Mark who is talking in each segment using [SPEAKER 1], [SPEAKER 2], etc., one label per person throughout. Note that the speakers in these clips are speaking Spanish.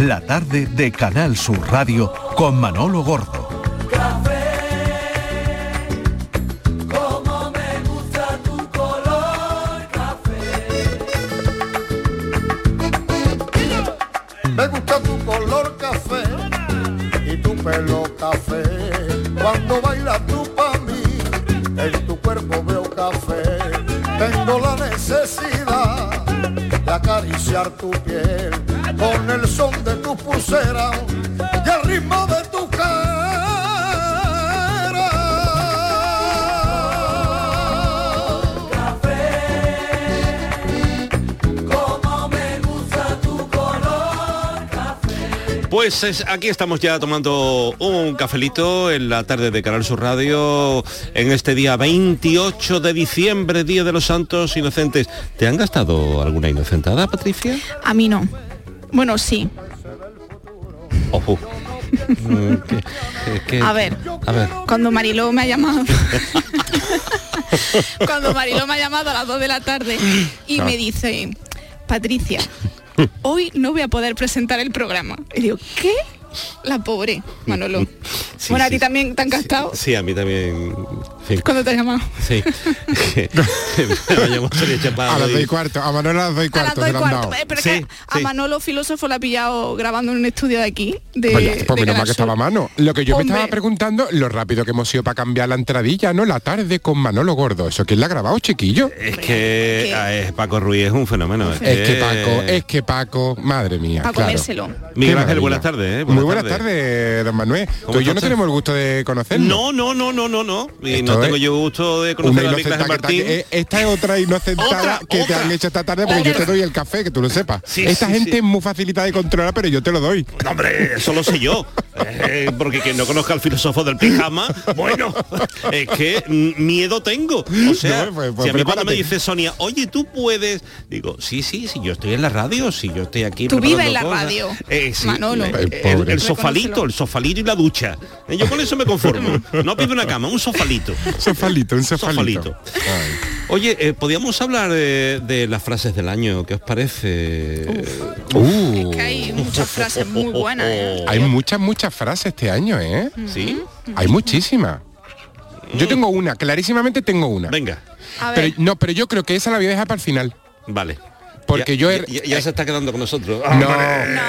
[SPEAKER 1] La tarde de Canal Sur Radio con Manolo Gordo.
[SPEAKER 2] Pues es- aquí estamos ya tomando un cafelito en la tarde de Canal Sur Radio en este día 28 de diciembre, Día de los Santos Inocentes. ¿Te han gastado alguna inocentada, Patricia?
[SPEAKER 3] A mí no. Bueno, sí.
[SPEAKER 2] Ojo. Mm, ¿qué- qué- qué-
[SPEAKER 3] A ver.
[SPEAKER 2] A ver.
[SPEAKER 3] Cuando Mariló me ha llamado. Cuando Mariló me ha llamado a las 2 de la tarde y
[SPEAKER 2] Ah.
[SPEAKER 3] me dice, Patricia, hoy no voy a poder presentar el programa. Y digo, ¿qué? La pobre, Manolo.
[SPEAKER 2] Sí,
[SPEAKER 3] bueno, a ti también te han gastado
[SPEAKER 2] Sí, a mí también. Sí.
[SPEAKER 3] cuando te has llamado.
[SPEAKER 2] Sí.
[SPEAKER 4] A las
[SPEAKER 2] y-
[SPEAKER 4] dos y cuarto, a Manuel a las dos y
[SPEAKER 3] A las
[SPEAKER 4] cuarto.
[SPEAKER 3] dos y cuarto. Eh, pero es que a Manolo filósofo la ha pillado grabando en un estudio de aquí. De,
[SPEAKER 4] Oye, pues menos mal que estaba a mano. Lo que yo me estaba preguntando, lo rápido que hemos sido para cambiar la entradilla, ¿no? La tarde con Manolo Gordo. ¿Eso quién la ha grabado, chiquillo?
[SPEAKER 2] Es que es Paco Ruiz es un fenómeno.
[SPEAKER 4] Es que Paco, es que Paco, madre mía.
[SPEAKER 3] Pa'
[SPEAKER 4] claro.
[SPEAKER 3] comérselo.
[SPEAKER 2] Miguel Ángel, buenas tardes. ¿eh?
[SPEAKER 4] Muy buenas tardes, don Manuel. Tú y yo no tenemos el gusto de conocernos.
[SPEAKER 2] No, no, no, no, no, no. Y
[SPEAKER 4] Esto
[SPEAKER 2] no tengo yo gusto de conocer a Miguel Ángel
[SPEAKER 4] te-
[SPEAKER 2] Martín.
[SPEAKER 4] eh, esta es otra inocentada
[SPEAKER 2] Otra,
[SPEAKER 4] que te han hecho esta tarde porque yo te doy el café, que tú lo sepas.
[SPEAKER 2] Sí,
[SPEAKER 4] esta
[SPEAKER 2] sí,
[SPEAKER 4] gente
[SPEAKER 2] sí.
[SPEAKER 4] es muy facilita de controlar, pero yo te lo doy.
[SPEAKER 2] No, hombre, eso lo sé yo. Eh, porque quien no conozca al filósofo del pijama, bueno, es que miedo tengo. O sea,
[SPEAKER 4] No, pues- pues
[SPEAKER 2] si a mí cuando me dice Sonia, oye, tú puedes, digo, sí, sí, sí, yo estoy en la radio, sí, yo estoy aquí.
[SPEAKER 3] Tú vives en la
[SPEAKER 2] preparando cosas".
[SPEAKER 3] radio,
[SPEAKER 2] Eh, sí,
[SPEAKER 3] Manolo.
[SPEAKER 2] eh,
[SPEAKER 4] El
[SPEAKER 2] el,
[SPEAKER 4] pobre.
[SPEAKER 2] el sofalito, el sofalito y la ducha. Eh, Yo con eso me conformo. No pido una cama, un sofalito.
[SPEAKER 4] Un sofalito.
[SPEAKER 2] Sofalito. Oye, eh, podríamos hablar de las frases del año, ¿qué os parece?
[SPEAKER 4] Uh,
[SPEAKER 3] Que hay muchas frases muy buenas. ¿eh?
[SPEAKER 4] hay muchas, muchas frases este año, ¿eh?
[SPEAKER 2] ¿Sí?
[SPEAKER 4] Hay muchísimas. Yo tengo una, clarísimamente tengo una.
[SPEAKER 2] Venga,
[SPEAKER 3] A ver,
[SPEAKER 4] Pero, no, pero yo creo que esa la voy a dejar para el final.
[SPEAKER 2] vale.
[SPEAKER 4] Porque
[SPEAKER 2] Ya-
[SPEAKER 4] yo he-
[SPEAKER 2] ya, ya se está quedando con nosotros.
[SPEAKER 4] No,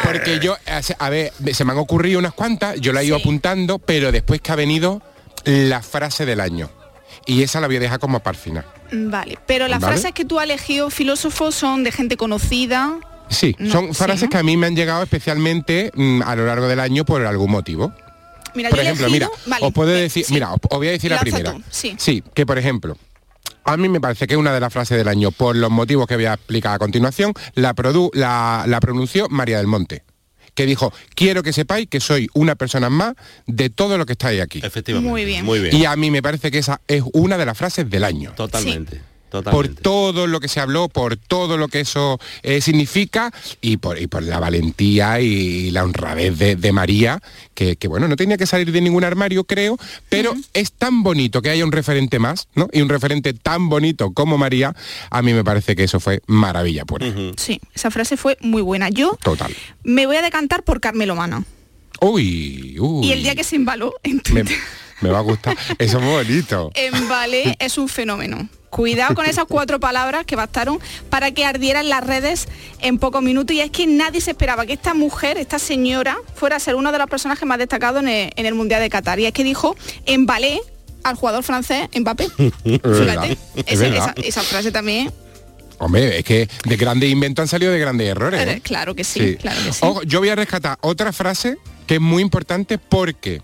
[SPEAKER 4] porque yo, a ver, se me han ocurrido unas cuantas, yo la he ido
[SPEAKER 3] Sí.
[SPEAKER 4] apuntando, pero después que ha venido la frase del año. Y esa la voy a dejar como para el final.
[SPEAKER 3] vale. Pero las
[SPEAKER 4] ¿Vale?
[SPEAKER 3] frases que tú has elegido, filósofo, son de gente conocida.
[SPEAKER 4] Sí,
[SPEAKER 3] No,
[SPEAKER 4] son
[SPEAKER 3] sí,
[SPEAKER 4] frases
[SPEAKER 3] ¿no?
[SPEAKER 4] que a mí me han llegado especialmente mm, a lo largo del año por algún motivo.
[SPEAKER 3] Mira,
[SPEAKER 4] por ejemplo,
[SPEAKER 3] elegido-
[SPEAKER 4] mira,
[SPEAKER 3] vale,
[SPEAKER 4] os puedo decir,
[SPEAKER 3] sí.
[SPEAKER 4] mira, os, os voy a decir la primera.
[SPEAKER 3] tú, sí.
[SPEAKER 4] que por ejemplo, a mí me parece que una de las frases del año, por los motivos que voy a explicar a continuación, la, produ- la, la pronunció María del Monte, que dijo, quiero que sepáis que soy una persona más de todo lo que estáis aquí.
[SPEAKER 2] Efectivamente.
[SPEAKER 3] Muy bien.
[SPEAKER 2] Muy bien.
[SPEAKER 4] Y a mí me parece que esa es una de las frases del año.
[SPEAKER 2] Totalmente. Totalmente.
[SPEAKER 4] todo lo que se habló, por todo lo que eso eh, significa y por, y por la valentía y la honradez de, de María, que, que, bueno, no tenía que salir de ningún armario, creo, pero es tan bonito que haya un referente más, ¿no? Y un referente tan bonito como María, a mí me parece que eso fue maravilla pura.
[SPEAKER 3] Sí, esa frase fue muy buena. Yo
[SPEAKER 4] Total.
[SPEAKER 3] me voy a decantar por Carmelo Mana.
[SPEAKER 4] Uy, uy.
[SPEAKER 3] Y el día que se embaló en
[SPEAKER 4] me,
[SPEAKER 3] Twitter.
[SPEAKER 4] me va a gustar. Eso es muy bonito.
[SPEAKER 3] Embalé es un fenómeno. Cuidado con esas cuatro palabras que bastaron para que ardieran las redes en pocos minutos. Y es que nadie se esperaba que esta mujer, esta señora, fuera a ser uno de los personajes más destacados en el, en el Mundial de Qatar. Y es que dijo, embalé al jugador francés Mbappé. Fíjate, esa, esa frase también,
[SPEAKER 4] Hombre, es que de grandes inventos han salido de grandes errores. ¿eh?
[SPEAKER 3] claro que sí, claro que sí.
[SPEAKER 4] Yo voy a rescatar otra frase que es muy importante porque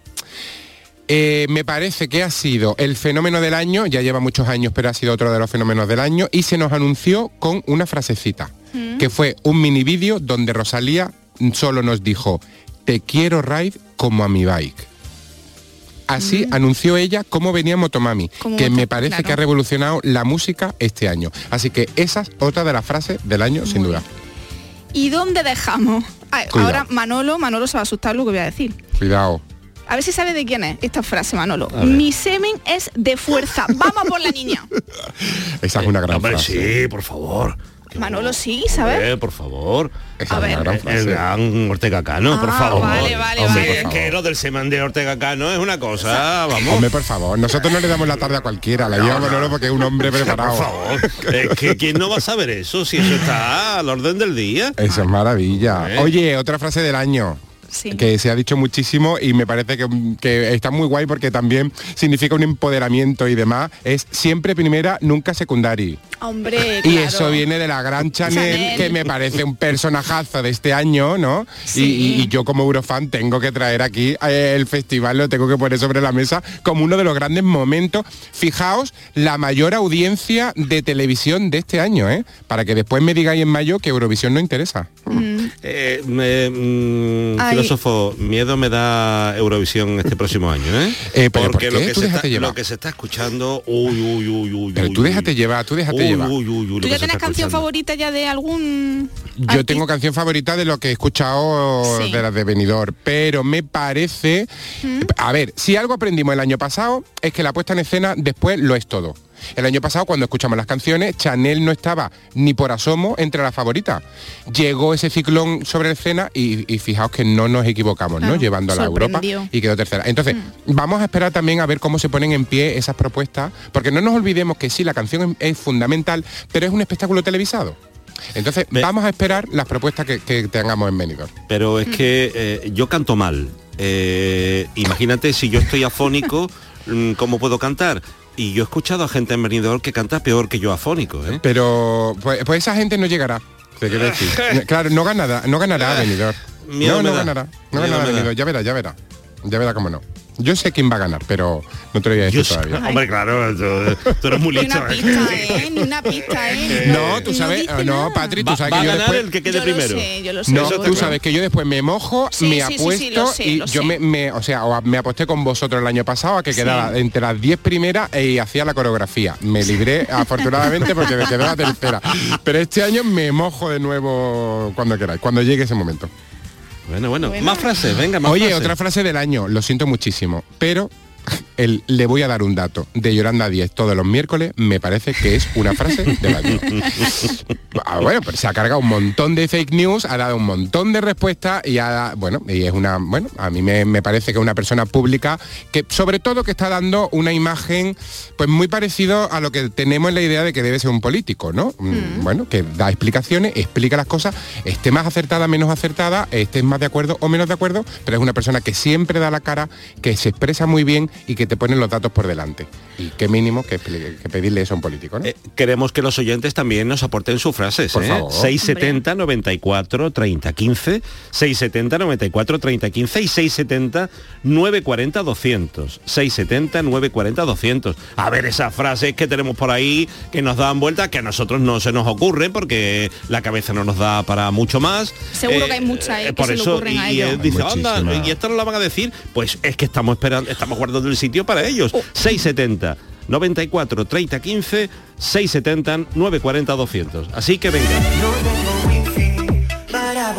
[SPEAKER 4] eh, me parece que ha sido el fenómeno del año, ya lleva muchos años, pero ha sido otro de los fenómenos del año, y se nos anunció con una frasecita,
[SPEAKER 3] Mm.
[SPEAKER 4] que fue un mini vídeo donde Rosalía solo nos dijo, te quiero ride como a mi bike. Así anunció ella cómo venía Motomami,
[SPEAKER 3] Mm. Como
[SPEAKER 4] que me parece
[SPEAKER 3] claro.
[SPEAKER 4] que ha revolucionado la música este año. Así que esa es otra de las frases del año, sin duda.
[SPEAKER 3] ¿Y dónde dejamos? Ah, ahora Manolo, Manolo se va a asustar lo que voy a decir.
[SPEAKER 4] Cuidado.
[SPEAKER 3] A ver si sabe de quién es esta frase, Manolo. Mi semen es de fuerza. Vamos a por la niña.
[SPEAKER 4] Esa es una gran
[SPEAKER 2] Hombre,
[SPEAKER 4] frase.
[SPEAKER 2] sí, por favor.
[SPEAKER 3] Manolo, sí, ¿sabes?
[SPEAKER 2] Eh, por favor.
[SPEAKER 4] Esa
[SPEAKER 3] A
[SPEAKER 4] es una
[SPEAKER 3] ver.
[SPEAKER 4] gran
[SPEAKER 2] El gran Ortega Cano, por
[SPEAKER 3] Ah,
[SPEAKER 2] favor.
[SPEAKER 3] vale, vale,
[SPEAKER 4] Hombre,
[SPEAKER 3] vale.
[SPEAKER 2] Es que lo del semen de Ortega Cano es una cosa, vamos.
[SPEAKER 4] Hombre, por favor, nosotros no le damos la tarde a cualquiera, la lleva Manolo porque es un hombre preparado.
[SPEAKER 2] Por favor. Es que quién no va a saber eso si eso está al orden del día.
[SPEAKER 4] Eso es maravilla.
[SPEAKER 2] ¿Eh?
[SPEAKER 4] Oye, otra frase del año.
[SPEAKER 3] Sí.
[SPEAKER 4] que se ha dicho muchísimo y me parece que, que está muy guay porque también significa un empoderamiento y demás. Es siempre primera, nunca secundaria.
[SPEAKER 3] Hombre,
[SPEAKER 4] Y
[SPEAKER 3] claro.
[SPEAKER 4] eso viene de la gran Chanel,
[SPEAKER 3] Chanel.
[SPEAKER 4] que me parece un personajazo de este año, ¿no? Y-
[SPEAKER 3] Sí.
[SPEAKER 4] Y, y yo como Eurofan tengo que traer aquí eh, el festival, lo tengo que poner sobre la mesa como uno de los grandes momentos. Fijaos, la mayor audiencia de televisión de este año, ¿eh? Para que después me digáis en mayo que Eurovisión no interesa.
[SPEAKER 2] Eh, me- mm, filósofo, miedo me da Eurovisión este próximo año, ¿eh?
[SPEAKER 4] Eh, pero
[SPEAKER 2] Porque
[SPEAKER 4] ¿por
[SPEAKER 2] lo que, se está,
[SPEAKER 4] llevar.
[SPEAKER 2] lo que se está escuchando, uy, uy, uy, uy,
[SPEAKER 4] Pero
[SPEAKER 2] uy,
[SPEAKER 4] tú
[SPEAKER 2] uy.
[SPEAKER 4] déjate llevar, tú déjate
[SPEAKER 2] Uy,
[SPEAKER 4] llevar.
[SPEAKER 2] uy, uy, uy, lo
[SPEAKER 3] ¿Tú ya tienes canción
[SPEAKER 2] escuchando.
[SPEAKER 3] favorita ya de algún
[SPEAKER 4] Yo
[SPEAKER 3] artista?
[SPEAKER 4] tengo canción favorita de lo que he escuchado
[SPEAKER 3] Sí.
[SPEAKER 4] de las de Benidorm, pero me parece... A ver, si algo aprendimos el año pasado es que la puesta en escena después lo es todo. El año pasado cuando escuchamos las canciones, Chanel no estaba ni por asomo entre las favoritas. Llegó ese ciclón sobre escena y, y fijaos que no nos equivocamos, ¿no? Llevando a la Europa y quedó tercera. Entonces, vamos a esperar también a ver cómo se ponen en pie esas propuestas, porque no nos olvidemos que sí, la canción es, es fundamental, pero es un espectáculo televisado. Entonces, vamos a esperar las propuestas que, que tengamos en Benidorm.
[SPEAKER 2] Pero es que eh, yo canto mal. Eh, imagínate si yo estoy afónico, mm, ¿cómo puedo cantar? Y yo he escuchado a gente en Benidorm que canta peor que yo afónico, ¿eh?
[SPEAKER 4] Pero pues, pues esa gente no llegará. Te quiero decir. claro, no ganará, no ganará Benidorm.
[SPEAKER 2] Miedo
[SPEAKER 4] No, no ganará. No
[SPEAKER 2] Miedo
[SPEAKER 4] ganará. Benidorm. Ya verá, ya verá. Ya verá cómo no. Yo sé quién va a ganar, pero no te lo voy a decir
[SPEAKER 2] Yo
[SPEAKER 4] todavía.
[SPEAKER 2] hombre, claro, tú, tú eres muy
[SPEAKER 3] Ni
[SPEAKER 2] listo.
[SPEAKER 3] una
[SPEAKER 2] ¿eh?
[SPEAKER 3] pista, ¿eh? Ni una pista, ¿eh?
[SPEAKER 4] No, tú sabes, no,
[SPEAKER 3] nada.
[SPEAKER 4] Patri, tú
[SPEAKER 2] Va,
[SPEAKER 4] sabes
[SPEAKER 2] va
[SPEAKER 4] que
[SPEAKER 2] a
[SPEAKER 4] yo
[SPEAKER 2] ganar
[SPEAKER 4] después...
[SPEAKER 2] el que quede
[SPEAKER 3] Yo lo
[SPEAKER 2] primero.
[SPEAKER 3] sé, yo lo sé.
[SPEAKER 4] No, tú
[SPEAKER 2] claro.
[SPEAKER 4] sabes que yo después me mojo,
[SPEAKER 3] Sí,
[SPEAKER 4] me
[SPEAKER 3] sí, sí, sí,
[SPEAKER 4] apuesto
[SPEAKER 3] sé,
[SPEAKER 4] y yo me, me- o sea, o me aposté con vosotros el año pasado a que
[SPEAKER 3] Sí.
[SPEAKER 4] quedara entre las 10 primeras y hacía la coreografía. Me libré afortunadamente porque me quedé la tercera. Pero este año me mojo de nuevo cuando queráis, cuando llegue ese momento.
[SPEAKER 2] Bueno, bueno,
[SPEAKER 3] Bueno.
[SPEAKER 2] más frases, venga, más
[SPEAKER 4] Oye,
[SPEAKER 2] frases.
[SPEAKER 4] otra frase del año, lo siento muchísimo, pero el, le voy a dar un dato. De Yolanda 10 todos los miércoles me parece que es una frase del año. Ah, bueno, pues se ha cargado un montón de fake news, ha dado un montón de respuestas y ha, bueno, y es una, bueno, a mí me, me parece que es una persona pública que sobre todo que está dando una imagen pues muy parecido a lo que tenemos en la idea de que debe ser un político, ¿no? Mm, Bueno, que da explicaciones, explica las cosas, esté más acertada, menos acertada, estés más de acuerdo o menos de acuerdo, pero es una persona que siempre da la cara, que se expresa muy bien y que te pone los datos por delante. Y qué mínimo que, que pedirle eso a un político, ¿no?
[SPEAKER 2] Eh, queremos que los oyentes también nos aporten sus frases.
[SPEAKER 4] Por
[SPEAKER 2] ¿eh?
[SPEAKER 4] favor.
[SPEAKER 2] 670 94 30 15, 670 94 30 15 y 670 940 200. 670 940 200. A ver esas frases que tenemos por ahí que nos dan vueltas, que a nosotros no se nos ocurren porque la cabeza no nos da para mucho más.
[SPEAKER 3] Seguro que hay muchas, ¿eh? que
[SPEAKER 2] por
[SPEAKER 3] se le
[SPEAKER 2] eso,
[SPEAKER 3] ocurren a
[SPEAKER 2] y,
[SPEAKER 3] ellos.
[SPEAKER 2] él dice, anda, y esto no la van a decir, pues es que estamos esperando, estamos guardando el sitio para ellos.
[SPEAKER 3] Oh.
[SPEAKER 2] 670 94 30 15 670 940 200. Así que venga.
[SPEAKER 5] No tengo wifi para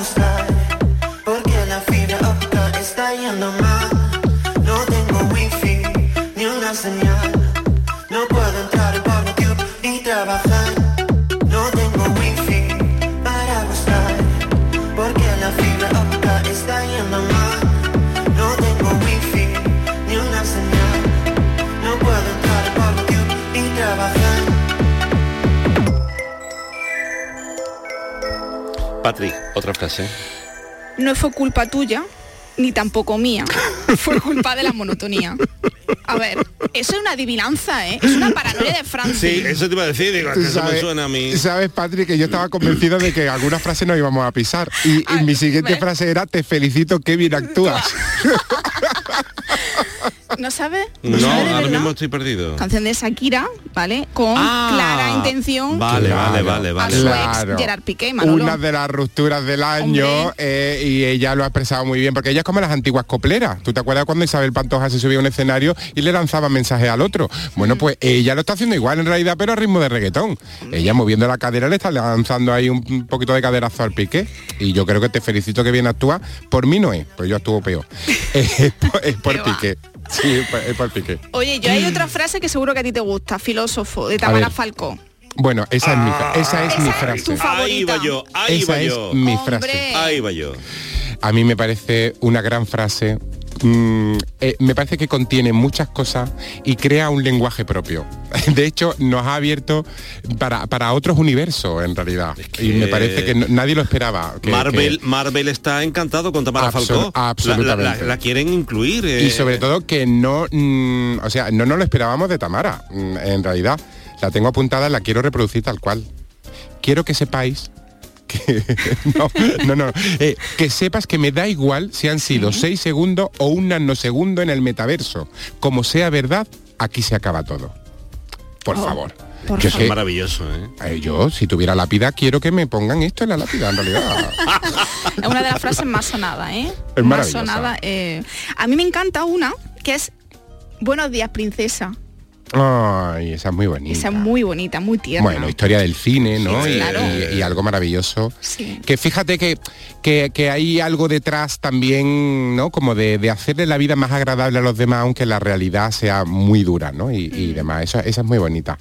[SPEAKER 2] Patrick, otra frase.
[SPEAKER 3] No fue culpa tuya, ni tampoco mía. Fue culpa de la monotonía. A ver, eso es una adivinanza, ¿eh? Es una paranoia de Francia.
[SPEAKER 2] Sí, eso te iba a decir, digo, que eso me suena a mí.
[SPEAKER 4] sabes, Patrick, que yo estaba convencido de que algunas frases nos íbamos a pisar. Y, mi siguiente
[SPEAKER 3] ¿ves?
[SPEAKER 4] frase era, te felicito, qué bien actúas.
[SPEAKER 3] ¿No sabes?
[SPEAKER 2] No, ahora mismo estoy perdido.
[SPEAKER 3] Canción de Shakira, ¿vale? Con
[SPEAKER 2] Ah,
[SPEAKER 3] clara intención
[SPEAKER 2] Vale, vale,
[SPEAKER 4] Claro.
[SPEAKER 2] vale,
[SPEAKER 3] a
[SPEAKER 2] vale.
[SPEAKER 3] su
[SPEAKER 4] Claro.
[SPEAKER 3] ex Gerard Piqué, Manolo.
[SPEAKER 4] Una de las rupturas del año eh, y ella lo ha expresado muy bien, porque ella es como las antiguas copleras. ¿Tú te acuerdas cuando Isabel Pantoja se subía a un escenario y le lanzaba mensajes al otro? Bueno, pues ella lo está haciendo igual en realidad, pero a ritmo de reggaetón. Ella moviendo la cadera le está lanzando ahí un, poquito de caderazo al pique. Y yo creo que te felicito que bien actúa. Por mí no es, pues yo actúo peor. es por, es por
[SPEAKER 3] Qué va.
[SPEAKER 4] pique. Sí, es es por pique.
[SPEAKER 3] Oye, yo hay otra frase que seguro que a ti te gusta, filósofo, de Tamara
[SPEAKER 4] ver.
[SPEAKER 3] Falcó.
[SPEAKER 4] Bueno, esa es mi, fra- esa es
[SPEAKER 3] Esa
[SPEAKER 4] mi
[SPEAKER 3] es
[SPEAKER 4] frase.
[SPEAKER 2] Ahí va yo, ahí
[SPEAKER 4] Esa
[SPEAKER 2] va
[SPEAKER 4] es
[SPEAKER 2] yo.
[SPEAKER 4] mi
[SPEAKER 3] Hombre.
[SPEAKER 4] frase.
[SPEAKER 2] Ahí va yo.
[SPEAKER 4] A mí me parece una gran frase. Mm, eh, me parece que contiene muchas cosas y crea un lenguaje propio. De hecho, nos ha abierto para, para otros universos, en realidad. Y me parece que no- nadie lo esperaba. que-
[SPEAKER 2] Marvel,
[SPEAKER 4] que-
[SPEAKER 2] Marvel está encantado con Tamara
[SPEAKER 4] Absol-
[SPEAKER 2] Falcó. La- la-
[SPEAKER 4] absolutamente.
[SPEAKER 2] La, la quieren incluir. eh.
[SPEAKER 4] y sobre todo que no, mm, o sea, no nos lo esperábamos de Tamara, mm, en realidad. La tengo apuntada, la quiero reproducir tal cual. Quiero que sepáis que no, no, no, eh, que sepas que me da igual si han sido seis segundos o un nanosegundo en el metaverso. Como sea verdad, aquí se acaba todo. Por favor.
[SPEAKER 3] por
[SPEAKER 4] Que es
[SPEAKER 2] maravilloso, ¿eh?
[SPEAKER 4] eh, yo, si tuviera lápida, quiero que me pongan esto en la lápida, en realidad.
[SPEAKER 3] Es una de las frases más sonadas, ¿eh?
[SPEAKER 4] Es
[SPEAKER 3] más sonada. eh. A mí me encanta una que es Buenos días, princesa.
[SPEAKER 4] Ay, esa es muy bonita.
[SPEAKER 3] Esa es muy bonita, muy tierna.
[SPEAKER 4] Bueno, historia del cine, ¿no?
[SPEAKER 3] Sí,
[SPEAKER 4] Y-
[SPEAKER 3] claro.
[SPEAKER 4] y, y algo maravilloso.
[SPEAKER 3] Sí.
[SPEAKER 4] Que fíjate que, que, que hay algo detrás también, ¿no? Como de, de hacerle la vida más agradable a los demás, aunque la realidad sea muy dura, ¿no? Y, y
[SPEAKER 3] Mm.
[SPEAKER 4] demás. Eso, esa es muy bonita.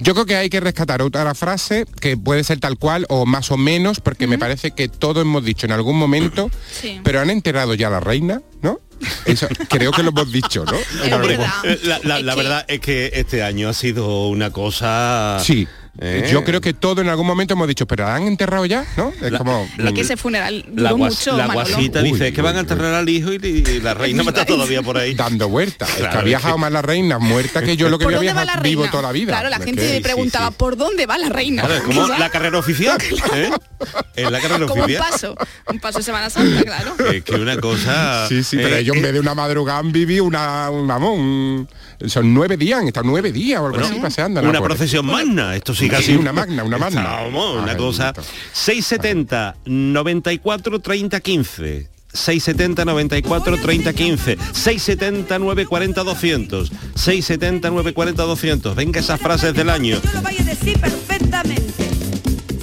[SPEAKER 4] Yo creo que hay que rescatar otra frase que puede ser tal cual o más o menos, porque me parece que todo hemos dicho en algún momento,
[SPEAKER 3] Sí.
[SPEAKER 4] pero han enterrado ya a la reina, ¿no? Eso creo que lo hemos dicho, ¿no?
[SPEAKER 3] Es
[SPEAKER 4] Hombre,
[SPEAKER 3] verdad.
[SPEAKER 2] La, la- verdad es que este año ha sido una cosa...
[SPEAKER 4] Sí.
[SPEAKER 2] ¿Eh?
[SPEAKER 4] Yo creo que todo en algún momento hemos dicho, pero ¿la han enterrado ya? ¿No? Es
[SPEAKER 2] La-
[SPEAKER 4] como.
[SPEAKER 3] Es que ese funeral duró
[SPEAKER 2] La, guas-
[SPEAKER 3] mucho,
[SPEAKER 2] la
[SPEAKER 3] Manolo.
[SPEAKER 2] guasita
[SPEAKER 4] Uy,
[SPEAKER 2] dice, es que van a
[SPEAKER 4] uy,
[SPEAKER 2] enterrar al hijo y, y la reina está todavía por ahí.
[SPEAKER 4] dando vueltas. es que
[SPEAKER 2] Claro,
[SPEAKER 4] ha viajado más la reina muerta que yo lo que
[SPEAKER 3] ¿Por
[SPEAKER 4] voy a
[SPEAKER 3] dónde va
[SPEAKER 4] viajar
[SPEAKER 3] la
[SPEAKER 4] vivo
[SPEAKER 3] reina?
[SPEAKER 4] toda la vida.
[SPEAKER 3] Claro, la gente
[SPEAKER 4] que-
[SPEAKER 3] me
[SPEAKER 4] sí,
[SPEAKER 3] preguntaba,
[SPEAKER 4] sí.
[SPEAKER 3] ¿por dónde va la reina?
[SPEAKER 2] Claro, como la carrera oficial. ¿eh? Es la carrera
[SPEAKER 3] como un
[SPEAKER 2] oficial.
[SPEAKER 3] paso, un paso de Semana Santa, claro.
[SPEAKER 2] Es que una cosa...
[SPEAKER 4] Sí, sí, pero
[SPEAKER 2] eh,
[SPEAKER 4] ellos en
[SPEAKER 2] eh,
[SPEAKER 4] vez de una madrugada han vivido una, un- son nueve días, han estado nueve días o algo
[SPEAKER 2] Bueno,
[SPEAKER 4] así paseando. ¿no?
[SPEAKER 2] una procesión magna, esto sí
[SPEAKER 4] Sí,
[SPEAKER 2] casi
[SPEAKER 4] una magna, una magna.
[SPEAKER 2] Vamos, una
[SPEAKER 4] Ay,
[SPEAKER 2] cosa.
[SPEAKER 4] bendito.
[SPEAKER 2] 670 94 30 15. 670 94 30 15 670 940 200 670 940 200 venga esas frases del año
[SPEAKER 6] Yo lo vaya a decir perfectamente.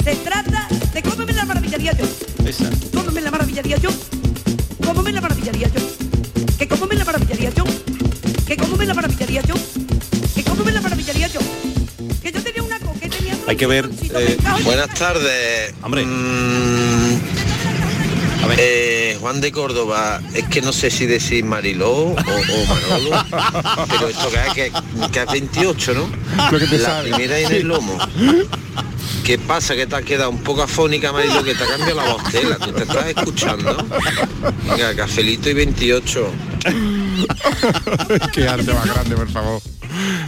[SPEAKER 6] Se trata de cómo me la maravillaría yo.
[SPEAKER 2] Esa.
[SPEAKER 6] ¿Cómo me la maravillaría yo? ¿Cómo me la maravillaría yo? ¿Que cómo me la maravillaría yo? ¿Que cómo me la maravillaría yo? ¿Que cómo me la maravillaría yo? Que yo tenía una que tenía
[SPEAKER 2] Hay que ver, eh,
[SPEAKER 7] Buenas tardes.
[SPEAKER 2] Hombre.
[SPEAKER 7] Mm,
[SPEAKER 2] A ver.
[SPEAKER 7] eh, Juan de Córdoba, es que no sé si decir Mariló o, o Manolo, pero esto que es, que, que es 28, ¿no?
[SPEAKER 4] Lo que te
[SPEAKER 7] La
[SPEAKER 4] sabe.
[SPEAKER 7] primera en el lomo. ¿Qué pasa? Que te has quedado un poco afónica, Mariló, que te ha cambiado la voz tela, tú te estás escuchando. Venga, cafelito y 28.
[SPEAKER 4] Qué arte más grande, por favor.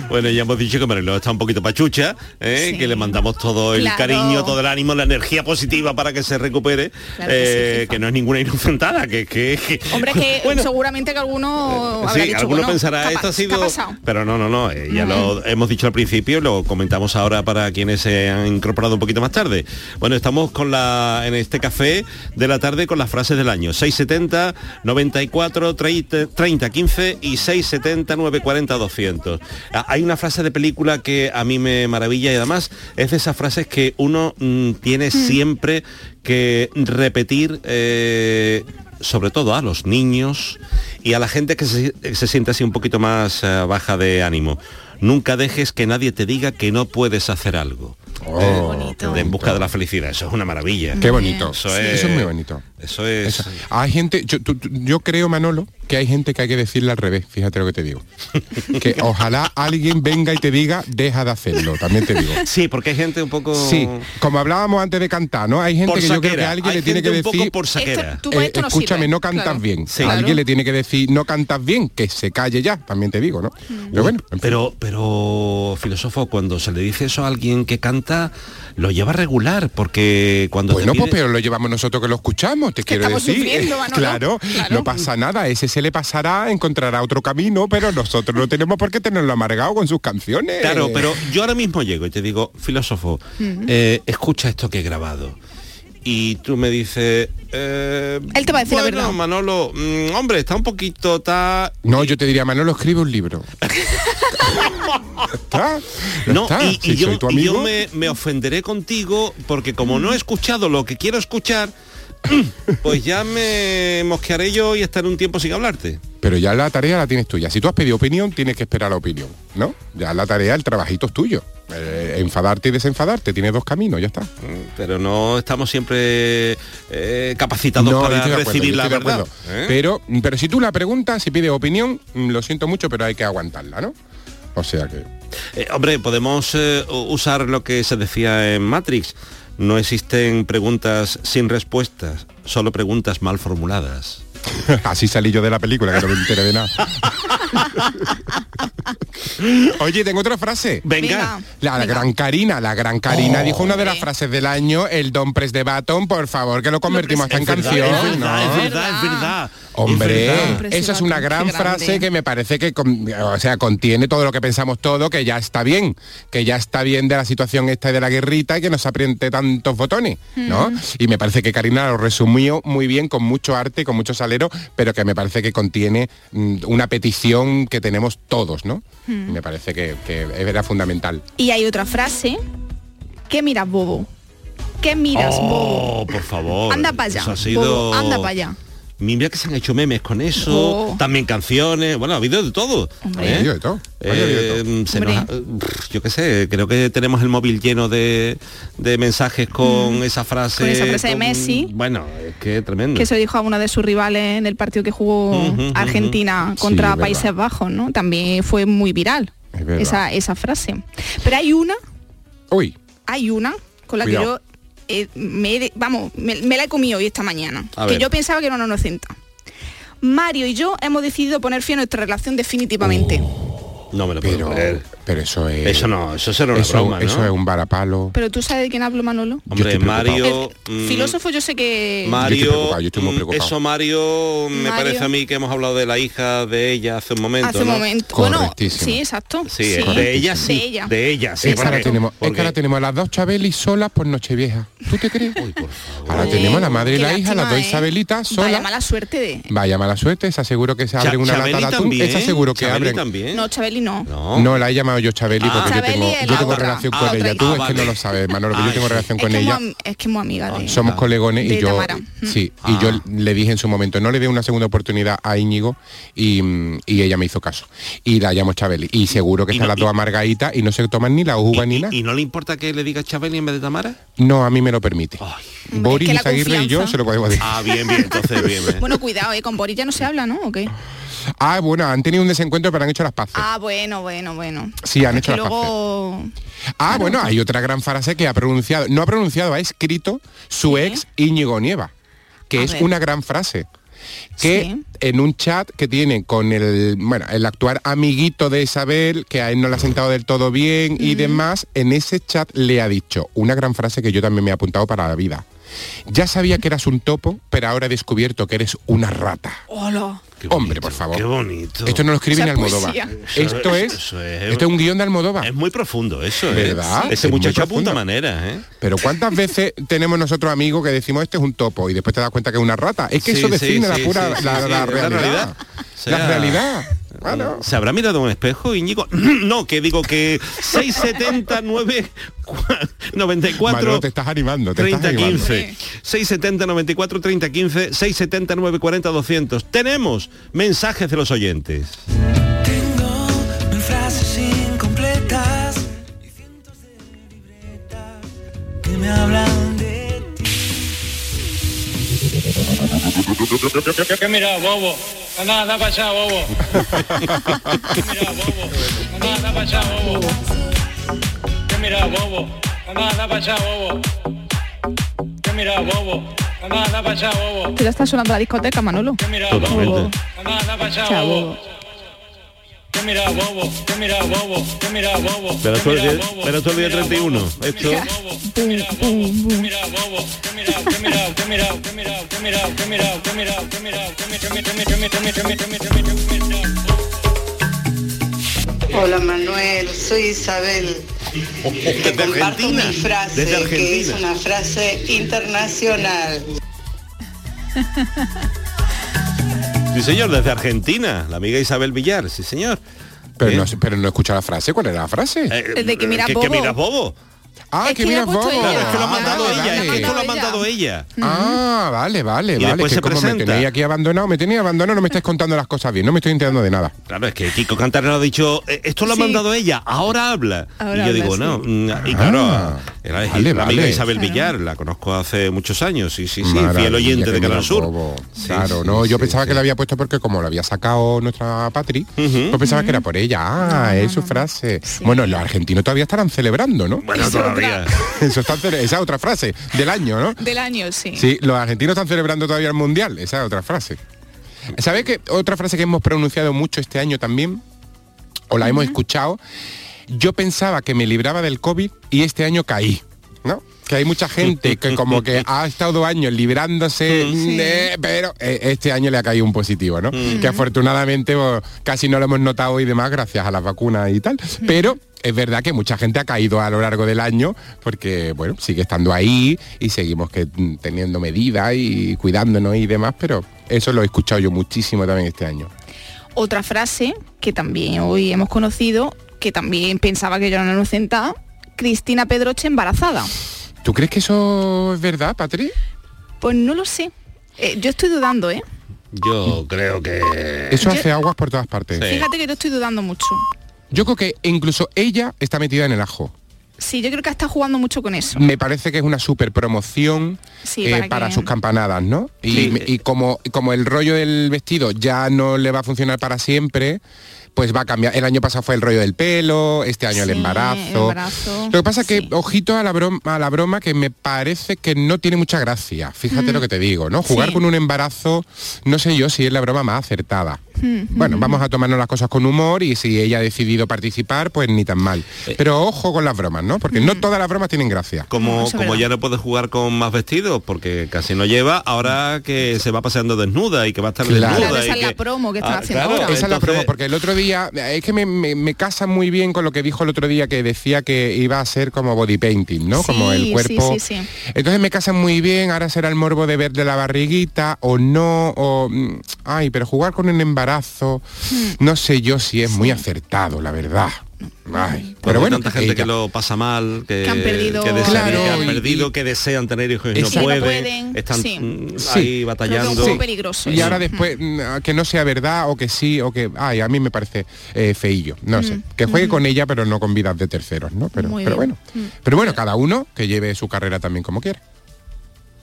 [SPEAKER 2] Bueno ya hemos dicho que Mariló está un poquito pachucha ¿eh?
[SPEAKER 3] Sí.
[SPEAKER 2] que le mandamos todo el
[SPEAKER 3] Claro.
[SPEAKER 2] cariño todo el ánimo la energía positiva para que se recupere
[SPEAKER 3] Claro que sí,
[SPEAKER 2] eh, que no es ninguna inocentada que, que, que-
[SPEAKER 3] Hombre, que
[SPEAKER 2] Bueno,
[SPEAKER 3] seguramente que alguno habrá
[SPEAKER 2] Sí,
[SPEAKER 3] dicho,
[SPEAKER 2] alguno
[SPEAKER 3] bueno,
[SPEAKER 2] pensará,
[SPEAKER 3] ¿qué ha
[SPEAKER 2] esto ha sido... Pero no, no, no, eh, ya lo hemos dicho al principio, lo comentamos ahora para quienes se han incorporado un poquito más tarde. Bueno, estamos con la en este café de la tarde con las frases del año. 670, 94, 30, 30 15 y 670, 940, 200. Ah, Hay una frase de película que a mí me maravilla y además es de esas frases que uno mm, tiene siempre que repetir eh, sobre todo a los niños y a la gente que se, se siente así un poquito más eh, baja de ánimo. Nunca dejes que nadie te diga que no puedes hacer algo.
[SPEAKER 4] Oh,
[SPEAKER 2] Eh,
[SPEAKER 3] bonito.
[SPEAKER 2] en busca de la felicidad. Eso es una maravilla.
[SPEAKER 4] Qué bonito.
[SPEAKER 2] Eso
[SPEAKER 4] Sí.
[SPEAKER 2] es,
[SPEAKER 4] Eso es muy bonito.
[SPEAKER 2] Eso es...
[SPEAKER 4] Eso. Hay gente, yo, tú- tú- yo creo, Manolo, que hay gente que hay que decirle al revés, fíjate lo que te digo. Que ojalá alguien venga y te diga, deja de hacerlo, también te digo.
[SPEAKER 2] Sí, porque hay gente un poco...
[SPEAKER 4] Sí, como hablábamos antes de cantar, ¿no? Hay gente
[SPEAKER 2] por
[SPEAKER 4] que yo creo que alguien
[SPEAKER 2] Hay
[SPEAKER 4] le tiene que decir,
[SPEAKER 2] por saquera.
[SPEAKER 3] Esto-
[SPEAKER 4] eh,
[SPEAKER 3] no
[SPEAKER 4] escúchame, no cantas
[SPEAKER 3] claro.
[SPEAKER 4] bien.
[SPEAKER 2] Sí.
[SPEAKER 4] Alguien
[SPEAKER 3] Claro.
[SPEAKER 4] le tiene que decir, no cantas bien, que se calle ya, también te digo, ¿no? Pero bueno, en fin.
[SPEAKER 2] Pero, pero, filósofo, cuando se le dice eso a alguien que canta, lo lleva regular, porque cuando te
[SPEAKER 4] Bueno, pues pero lo llevamos nosotros que lo escuchamos. te quiero
[SPEAKER 3] estamos
[SPEAKER 4] decir.
[SPEAKER 3] sufriendo,
[SPEAKER 4] claro,
[SPEAKER 3] Claro.
[SPEAKER 4] no pasa nada, ese se le pasará, encontrará otro camino, pero nosotros no tenemos por qué tenerlo amargado con sus canciones.
[SPEAKER 2] Claro, pero yo ahora mismo llego y te digo, filósofo, eh, escucha esto que he grabado. Y tú me dices... eh,
[SPEAKER 3] Él te va a decir la verdad.
[SPEAKER 2] Manolo, mm, hombre, está un poquito... Ta...
[SPEAKER 4] No, yo te diría, Manolo, escribe un libro. ¿Está?
[SPEAKER 2] No,
[SPEAKER 4] está.
[SPEAKER 2] y, yo, y me, me ofenderé contigo porque como no he escuchado lo que quiero escuchar, pues ya me mosquearé yo y estaré un tiempo sin hablarte.
[SPEAKER 4] Pero ya la tarea la tienes tuya. Si tú has pedido opinión, tienes que esperar la opinión, ¿no? Ya la tarea, el trabajito es tuyo. Eh, enfadarte y desenfadarte, tienes dos caminos, ya está.
[SPEAKER 2] Pero no estamos siempre eh, capacitados
[SPEAKER 4] No,
[SPEAKER 2] para
[SPEAKER 4] acuerdo,
[SPEAKER 2] recibir la verdad. ¿eh?
[SPEAKER 4] Pero, pero si tú la preguntas, si pides opinión, mm, lo siento mucho, pero hay que aguantarla, ¿no? O sea que...
[SPEAKER 2] Hombre, podemos usar lo que se decía en Matrix. No existen preguntas sin respuestas, solo preguntas mal formuladas.
[SPEAKER 4] Así salí yo de la película, que no me enteré de nada. Oye, tengo otra frase.
[SPEAKER 2] Venga.
[SPEAKER 4] La, la gran Karina, la gran Karina dijo una de las frases del año, el Don Press de Baton, por favor, que lo convertimos hasta en
[SPEAKER 2] verdad,
[SPEAKER 4] canción.
[SPEAKER 2] es verdad,
[SPEAKER 4] ¿no?
[SPEAKER 2] es verdad, es verdad.
[SPEAKER 4] Hombre,
[SPEAKER 2] Es verdad.
[SPEAKER 4] esa es una gran frase que me parece que, con- o sea, contiene todo lo que pensamos todo, que ya está bien, que ya está bien de la situación esta y de la guerrita y que nos apriete tantos botones, ¿no? Y me parece que Karina lo resumió muy bien, con mucho arte, con mucho salero, pero que me parece que contiene mm, una petición que tenemos todos, ¿no? Me parece que, que era fundamental.
[SPEAKER 3] Y hay otra frase. ¿Qué miras, bobo? ¿Qué miras, bobo?
[SPEAKER 2] Oh, por favor.
[SPEAKER 3] Anda para allá.
[SPEAKER 2] Eso ha sido...
[SPEAKER 3] bobo, anda para allá.
[SPEAKER 2] Mira que se han hecho memes con eso,
[SPEAKER 3] Oh.
[SPEAKER 2] también canciones, bueno, ha habido de todo.
[SPEAKER 3] Hombre.
[SPEAKER 2] ¿eh?
[SPEAKER 4] Ha habido de todo,
[SPEAKER 2] Eh, ha- yo qué sé, creo que tenemos el móvil lleno de, de mensajes con esa frase.
[SPEAKER 3] Mm. Con esa frase de Messi.
[SPEAKER 2] Bueno, es que tremendo.
[SPEAKER 3] Que se dijo a una de sus rivales en el partido que jugó. Argentina
[SPEAKER 4] Sí,
[SPEAKER 3] contra
[SPEAKER 4] verdad.
[SPEAKER 3] Países Bajos, ¿no? También fue muy viral
[SPEAKER 4] Es
[SPEAKER 3] esa, esa frase. Pero hay una,
[SPEAKER 4] Uy,
[SPEAKER 3] hay una con la
[SPEAKER 4] Cuidado.
[SPEAKER 3] que yo eh, me, vamos, me, me la he comido hoy esta mañana.
[SPEAKER 2] A
[SPEAKER 3] que
[SPEAKER 2] ver.
[SPEAKER 3] yo pensaba que era una inocenta. Mario y yo hemos decidido poner fin a nuestra relación definitivamente.
[SPEAKER 2] No me lo puedo
[SPEAKER 4] pero,
[SPEAKER 2] creer.
[SPEAKER 4] Pero eso es...
[SPEAKER 2] Eso no, eso será una
[SPEAKER 4] eso,
[SPEAKER 2] broma, ¿no?
[SPEAKER 4] eso es un varapalo.
[SPEAKER 3] Pero tú sabes de quién hablo, Manolo.
[SPEAKER 2] Hombre. Mario...
[SPEAKER 3] El
[SPEAKER 2] mm,
[SPEAKER 3] filósofo yo sé que...
[SPEAKER 2] Mario,
[SPEAKER 4] Yo estoy preocupado, yo estoy muy
[SPEAKER 2] mm,
[SPEAKER 4] preocupado.
[SPEAKER 2] eso Mario, me
[SPEAKER 3] Mario.
[SPEAKER 2] parece a mí que hemos hablado de la hija de ella hace un momento.
[SPEAKER 3] hace un
[SPEAKER 2] ¿no?
[SPEAKER 3] momento. Bueno, sí, exacto.
[SPEAKER 2] Sí, de ella sí.
[SPEAKER 3] De ella.
[SPEAKER 2] De ella, sí.
[SPEAKER 4] es, que ahora tenemos, es que ahora tenemos a las dos Chabelis solas por Nochevieja. ¿Tú te crees? ahora
[SPEAKER 3] Oye,
[SPEAKER 4] tenemos la madre y la hija, las dos
[SPEAKER 3] ¿eh?
[SPEAKER 4] Isabelitas
[SPEAKER 3] Vaya
[SPEAKER 4] solas.
[SPEAKER 3] mala suerte de...
[SPEAKER 4] Vaya mala suerte, esa seguro que se abre una
[SPEAKER 2] Chabeli
[SPEAKER 4] lata de atún.
[SPEAKER 2] también,
[SPEAKER 4] Esa seguro que abren.
[SPEAKER 2] también.
[SPEAKER 3] No, Chabeli no.
[SPEAKER 2] No.
[SPEAKER 4] No, la he llamado yo Chabeli
[SPEAKER 2] Ah.
[SPEAKER 4] porque yo tengo, yo tengo
[SPEAKER 3] otra.
[SPEAKER 4] relación
[SPEAKER 3] Ah,
[SPEAKER 4] con ella. Tú
[SPEAKER 2] Ah,
[SPEAKER 4] es que no lo sabes, Manolo, que yo tengo relación
[SPEAKER 3] Es
[SPEAKER 4] con
[SPEAKER 3] muy
[SPEAKER 4] ella.
[SPEAKER 3] es que es muy amiga de...
[SPEAKER 4] Somos
[SPEAKER 2] Ah.
[SPEAKER 4] colegones y yo
[SPEAKER 3] Tamara.
[SPEAKER 4] sí,
[SPEAKER 2] Ah.
[SPEAKER 4] y yo le dije en su momento, no le dé una segunda oportunidad a Íñigo y, y ella me hizo caso. Y la llamo Chabeli. Y seguro que están
[SPEAKER 2] no-
[SPEAKER 4] las dos
[SPEAKER 2] y-
[SPEAKER 4] amargaditas y no se toman ni la uva ni
[SPEAKER 2] ¿Y,
[SPEAKER 4] nada.
[SPEAKER 2] y no le importa que le diga Chabeli en vez de Tamara?
[SPEAKER 4] No, a mí me lo permite.
[SPEAKER 2] Ay.
[SPEAKER 4] Boris
[SPEAKER 3] es que la
[SPEAKER 4] Izaguirre y yo se lo podemos decir.
[SPEAKER 2] Ah, bien, bien, entonces bien. bien.
[SPEAKER 3] Bueno, cuidado, ¿eh? Con Boris ya no se habla, ¿no? ¿O qué?
[SPEAKER 4] Ah, bueno, han tenido un desencuentro pero han hecho las paces.
[SPEAKER 3] Ah, bueno, bueno, bueno.
[SPEAKER 4] Sí, han
[SPEAKER 3] Es
[SPEAKER 4] hecho las
[SPEAKER 3] luego...
[SPEAKER 4] Ah, bueno, hay otra gran frase que ha pronunciado, no ha pronunciado, ha escrito su
[SPEAKER 3] Sí.
[SPEAKER 4] ex Íñigo Nieva, que
[SPEAKER 3] A
[SPEAKER 4] es
[SPEAKER 3] ver.
[SPEAKER 4] una gran frase. Que
[SPEAKER 3] Sí.
[SPEAKER 4] en un chat que tiene con el, bueno, el actual amiguito de Isabel, que a él no le ha sentado del todo bien y demás, en ese chat le ha dicho una gran frase que yo también me he apuntado para la vida. Ya sabía que eras un topo, pero ahora he descubierto que eres una rata.
[SPEAKER 3] Hola.
[SPEAKER 4] Hombre, por favor.
[SPEAKER 2] Qué bonito.
[SPEAKER 4] Esto no lo escribe ni Almodóvar. Esto es,
[SPEAKER 2] eso es-
[SPEAKER 4] esto es un guion de Almodóvar.
[SPEAKER 2] Es muy profundo eso, ¿eh?
[SPEAKER 4] ¿Verdad?
[SPEAKER 2] Ese
[SPEAKER 4] Es
[SPEAKER 2] muchacho apunta manera, ¿eh?
[SPEAKER 4] Pero ¿cuántas veces tenemos nosotros amigos que decimos este es un topo y después te das cuenta que es una rata? Es que
[SPEAKER 2] Sí,
[SPEAKER 4] eso
[SPEAKER 2] sí,
[SPEAKER 4] define la pura
[SPEAKER 2] sí, sí,
[SPEAKER 4] la,
[SPEAKER 2] sí,
[SPEAKER 4] la
[SPEAKER 2] es la
[SPEAKER 4] realidad.
[SPEAKER 2] realidad. O sea,
[SPEAKER 4] la realidad. Claro.
[SPEAKER 2] ¿Se habrá mirado en un espejo, Íñigo? no, que digo que 679 94
[SPEAKER 4] Manolo, te estás animando, te
[SPEAKER 2] 30
[SPEAKER 4] estás animando.
[SPEAKER 2] 15 670 94 30 15 670 940 200 tenemos mensajes de los oyentes
[SPEAKER 8] Tengo frases incompletas y cientos de libretas que me hablan
[SPEAKER 9] ¿Qué mira, bobo? Anda, anda para allá, bobo. ¿Qué mira, bobo? Anda, anda para allá, bobo. ¿Qué mira, bobo? Anda, anda para allá, bobo. ¿Qué mira, bobo? Anda, anda para allá, bobo.
[SPEAKER 3] Que ya está sonando la discoteca, Manolo.
[SPEAKER 9] ¿Qué mira, bobo? Anda, anda para allá, bobo. ¿Qué mira bobo, que mira bobo, que mira bobo.
[SPEAKER 2] Pero es el día
[SPEAKER 9] que mira
[SPEAKER 2] 31.
[SPEAKER 9] bobo,
[SPEAKER 2] Esto...
[SPEAKER 9] mira bobo, mira bobo, mira mira, mira, mira, mira, mira, mira, mira, mira, mira, mira, mira, mira.
[SPEAKER 10] Hola Manuel, soy Isabel. Te comparto
[SPEAKER 2] Argentina,
[SPEAKER 10] mi frase,
[SPEAKER 2] desde
[SPEAKER 10] que es una frase internacional.
[SPEAKER 2] Sí, señor, desde Argentina, la amiga Isabel Villar, sí, señor.
[SPEAKER 4] Pero
[SPEAKER 2] Bien.
[SPEAKER 4] no, pero no he escuchado la frase. ¿Cuál era la frase?
[SPEAKER 2] Eh,
[SPEAKER 3] De que mira
[SPEAKER 2] que,
[SPEAKER 3] bobo.
[SPEAKER 2] miras bobo.
[SPEAKER 4] Ah,
[SPEAKER 3] es
[SPEAKER 4] que
[SPEAKER 3] que
[SPEAKER 4] mira
[SPEAKER 3] le ha puesto
[SPEAKER 4] bobo.
[SPEAKER 3] ella.
[SPEAKER 2] Claro, es que lo ha
[SPEAKER 3] Ah,
[SPEAKER 4] vale,
[SPEAKER 2] ella, es que
[SPEAKER 4] vale.
[SPEAKER 2] esto lo ha mandado ella.
[SPEAKER 4] Ah, vale, vale,
[SPEAKER 2] Y
[SPEAKER 4] vale. Que
[SPEAKER 2] se
[SPEAKER 4] como me
[SPEAKER 2] presenta.
[SPEAKER 4] tenéis aquí abandonado, me tenéis abandonado, no me estáis contando las cosas bien, no me estoy enterando de nada.
[SPEAKER 2] Claro, es que Kiko Cantarero ha dicho, "Eh, esto lo ha
[SPEAKER 3] Sí.
[SPEAKER 2] mandado ella, ahora habla.
[SPEAKER 3] Ahora
[SPEAKER 2] y yo
[SPEAKER 3] habla,
[SPEAKER 2] digo,
[SPEAKER 3] sí.
[SPEAKER 2] no. mm, Y claro,
[SPEAKER 4] Ah,
[SPEAKER 2] era la
[SPEAKER 4] vale,
[SPEAKER 2] amiga
[SPEAKER 4] vale.
[SPEAKER 2] Isabel
[SPEAKER 3] Claro.
[SPEAKER 2] Villar, la conozco hace muchos años, sí, sí, sí,
[SPEAKER 4] Maravilla,
[SPEAKER 2] fiel oyente de Canal Sur. Sí,
[SPEAKER 4] claro, no, yo pensaba que la había puesto porque como lo había sacado nuestra Patri,
[SPEAKER 2] Ujú.
[SPEAKER 4] pues pensaba que era por ella. Ah, es su frase. Bueno, los argentinos todavía estarán celebrando, ¿no?
[SPEAKER 2] Bueno, todavía.
[SPEAKER 4] Eso está esa es otra frase del año, ¿no?
[SPEAKER 3] Del año, sí.
[SPEAKER 4] Sí, los argentinos están celebrando todavía el mundial, esa es otra frase. ¿Sabes qué? Otra frase que hemos pronunciado mucho este año también, o la hemos escuchado, yo pensaba que me libraba del COVID y este año caí, ¿no? Que hay mucha gente que como que ha estado dos años librándose,
[SPEAKER 3] Sí.
[SPEAKER 4] de- pero eh, este año le ha caído un positivo, ¿no? Que afortunadamente pues, casi no lo hemos notado y demás gracias a las vacunas y tal. Pero es verdad que mucha gente ha caído a lo largo del año porque, bueno, sigue estando ahí y seguimos que, mm, teniendo medidas y cuidándonos y demás, pero eso lo he escuchado yo muchísimo también este año.
[SPEAKER 3] Otra frase que también hoy hemos conocido, que también pensaba que yo era una inocenta, Cristina Pedroche embarazada.
[SPEAKER 4] ¿Tú crees que eso es verdad, Patri?
[SPEAKER 3] Pues no lo sé. Eh, yo estoy dudando, ¿eh?
[SPEAKER 2] Yo creo que...
[SPEAKER 4] Eso
[SPEAKER 3] Yo-
[SPEAKER 4] hace aguas por todas partes.
[SPEAKER 2] Sí.
[SPEAKER 3] Fíjate que yo estoy dudando mucho.
[SPEAKER 4] Yo creo que incluso ella está metida en el ajo.
[SPEAKER 3] Sí, yo creo que está jugando mucho con eso.
[SPEAKER 4] Me parece que es una super promoción
[SPEAKER 3] Sí,
[SPEAKER 4] eh,
[SPEAKER 3] para
[SPEAKER 4] para,
[SPEAKER 3] que-
[SPEAKER 4] sus campanadas, ¿no? Y,
[SPEAKER 2] Sí.
[SPEAKER 4] y como, y como el rollo del vestido ya no le va a funcionar para siempre, pues va a cambiar. El año pasado fue el rollo del pelo, este año el
[SPEAKER 3] Sí,
[SPEAKER 4] embarazo.
[SPEAKER 3] el embarazo.
[SPEAKER 4] Lo que pasa es que,
[SPEAKER 3] Sí.
[SPEAKER 4] ojito a la, broma, a la broma, que me parece que no tiene mucha gracia. Fíjate lo que te digo, ¿no? Jugar
[SPEAKER 3] Mm. Sí.
[SPEAKER 4] con un embarazo, no sé yo si es la broma más acertada.
[SPEAKER 3] Mm,
[SPEAKER 4] Bueno, vamos a tomarnos las cosas con humor y si ella ha decidido participar, pues ni tan mal.
[SPEAKER 2] Eh.
[SPEAKER 4] Pero ojo con las bromas, ¿no? Porque
[SPEAKER 3] Mm.
[SPEAKER 4] no todas las bromas tienen gracia.
[SPEAKER 2] Como, ya no puede jugar con más vestidos porque casi no lleva, ahora que se va paseando desnuda y que va a estar
[SPEAKER 4] Claro.
[SPEAKER 2] desnuda.
[SPEAKER 3] Claro, esa
[SPEAKER 2] y
[SPEAKER 3] es la
[SPEAKER 2] que- Ah,
[SPEAKER 3] promo que están haciendo
[SPEAKER 2] claro,
[SPEAKER 3] ahora.
[SPEAKER 4] Esa es la promo, porque el otro día, es que me, me- me casa muy bien con lo que dijo el otro día, que decía que iba a ser como body painting, ¿no?
[SPEAKER 3] Sí,
[SPEAKER 4] como el
[SPEAKER 3] sí,
[SPEAKER 4] cuerpo.
[SPEAKER 3] sí, sí.
[SPEAKER 4] Entonces me casa muy bien, ahora será el morbo de ver de la barriguita o no, o... mm, Ay, pero jugar con un embarazo, No sé yo si es muy acertado, la verdad. Ay, pero
[SPEAKER 2] hay
[SPEAKER 4] bueno,
[SPEAKER 2] tanta gente
[SPEAKER 4] ella-
[SPEAKER 2] que lo pasa mal, que,
[SPEAKER 3] Que han perdido-
[SPEAKER 2] que desean,
[SPEAKER 4] Claro,
[SPEAKER 2] que han
[SPEAKER 4] y-
[SPEAKER 2] perdido,
[SPEAKER 4] y-
[SPEAKER 2] que desean tener hijos y no pueden,
[SPEAKER 3] No pueden,
[SPEAKER 2] están
[SPEAKER 3] sí.
[SPEAKER 2] mm,
[SPEAKER 4] Sí.
[SPEAKER 2] ahí batallando.
[SPEAKER 3] peligroso.
[SPEAKER 4] Y ahora después, mm, que no sea verdad o que sí, o que... Ay, a mí me parece eh, feillo, no sé. Que juegue con ella, pero no con vidas de terceros, ¿no? Pero,
[SPEAKER 3] Mm.
[SPEAKER 4] Pero bueno. Pero bueno, cada uno que lleve su carrera también como quiera.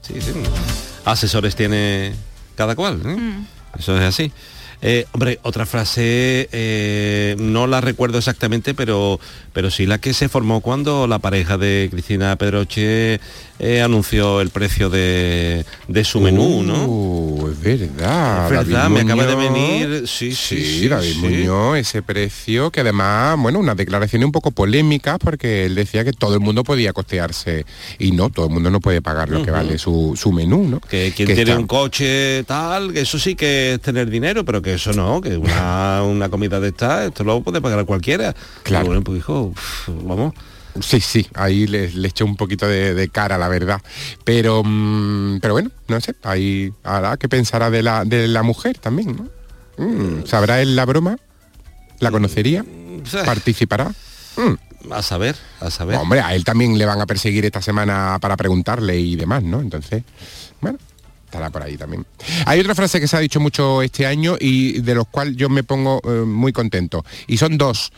[SPEAKER 2] Sí, sí. Asesores tiene cada cual, ¿eh?
[SPEAKER 3] Mm.
[SPEAKER 2] Eso es así. Eh, hombre, otra frase, eh, no la recuerdo exactamente, pero, pero sí la que se formó cuando la pareja de Cristina Pedroche eh, anunció el precio de, de su menú, ¿no?
[SPEAKER 4] Uh, es verdad.
[SPEAKER 2] Es verdad,
[SPEAKER 4] David
[SPEAKER 2] me acaba de venir, sí, sí, sí,
[SPEAKER 4] David
[SPEAKER 2] sí.
[SPEAKER 4] Muñoz, ese precio, que además, bueno, unas declaraciones un poco polémicas porque él decía que todo el mundo podía costearse y no, todo el mundo no puede pagar lo que vale su, su menú, ¿no?
[SPEAKER 2] Que quien
[SPEAKER 4] Que
[SPEAKER 2] tiene
[SPEAKER 4] está-
[SPEAKER 2] un coche tal, que eso sí que es tener dinero, pero que eso no, que una, una comida de esta, esto lo puede pagar cualquiera.
[SPEAKER 4] Claro.
[SPEAKER 2] Bueno, pues hijo, vamos.
[SPEAKER 4] Sí, sí, ahí le, le eché un poquito de, de cara, la verdad. Pero, mm, pero bueno, no sé, ahí ahora que pensará de la, de la mujer también, ¿no? Mm, ¿Sabrá él la broma? ¿La conocería? ¿Participará? Mm.
[SPEAKER 2] A saber, a saber.
[SPEAKER 4] Hombre, a él también le van a perseguir esta semana para preguntarle y demás, ¿no? Entonces, estará por ahí también. Hay otra frase que se ha dicho mucho este año y de los cuales yo me pongo eh, muy contento. Y son dos.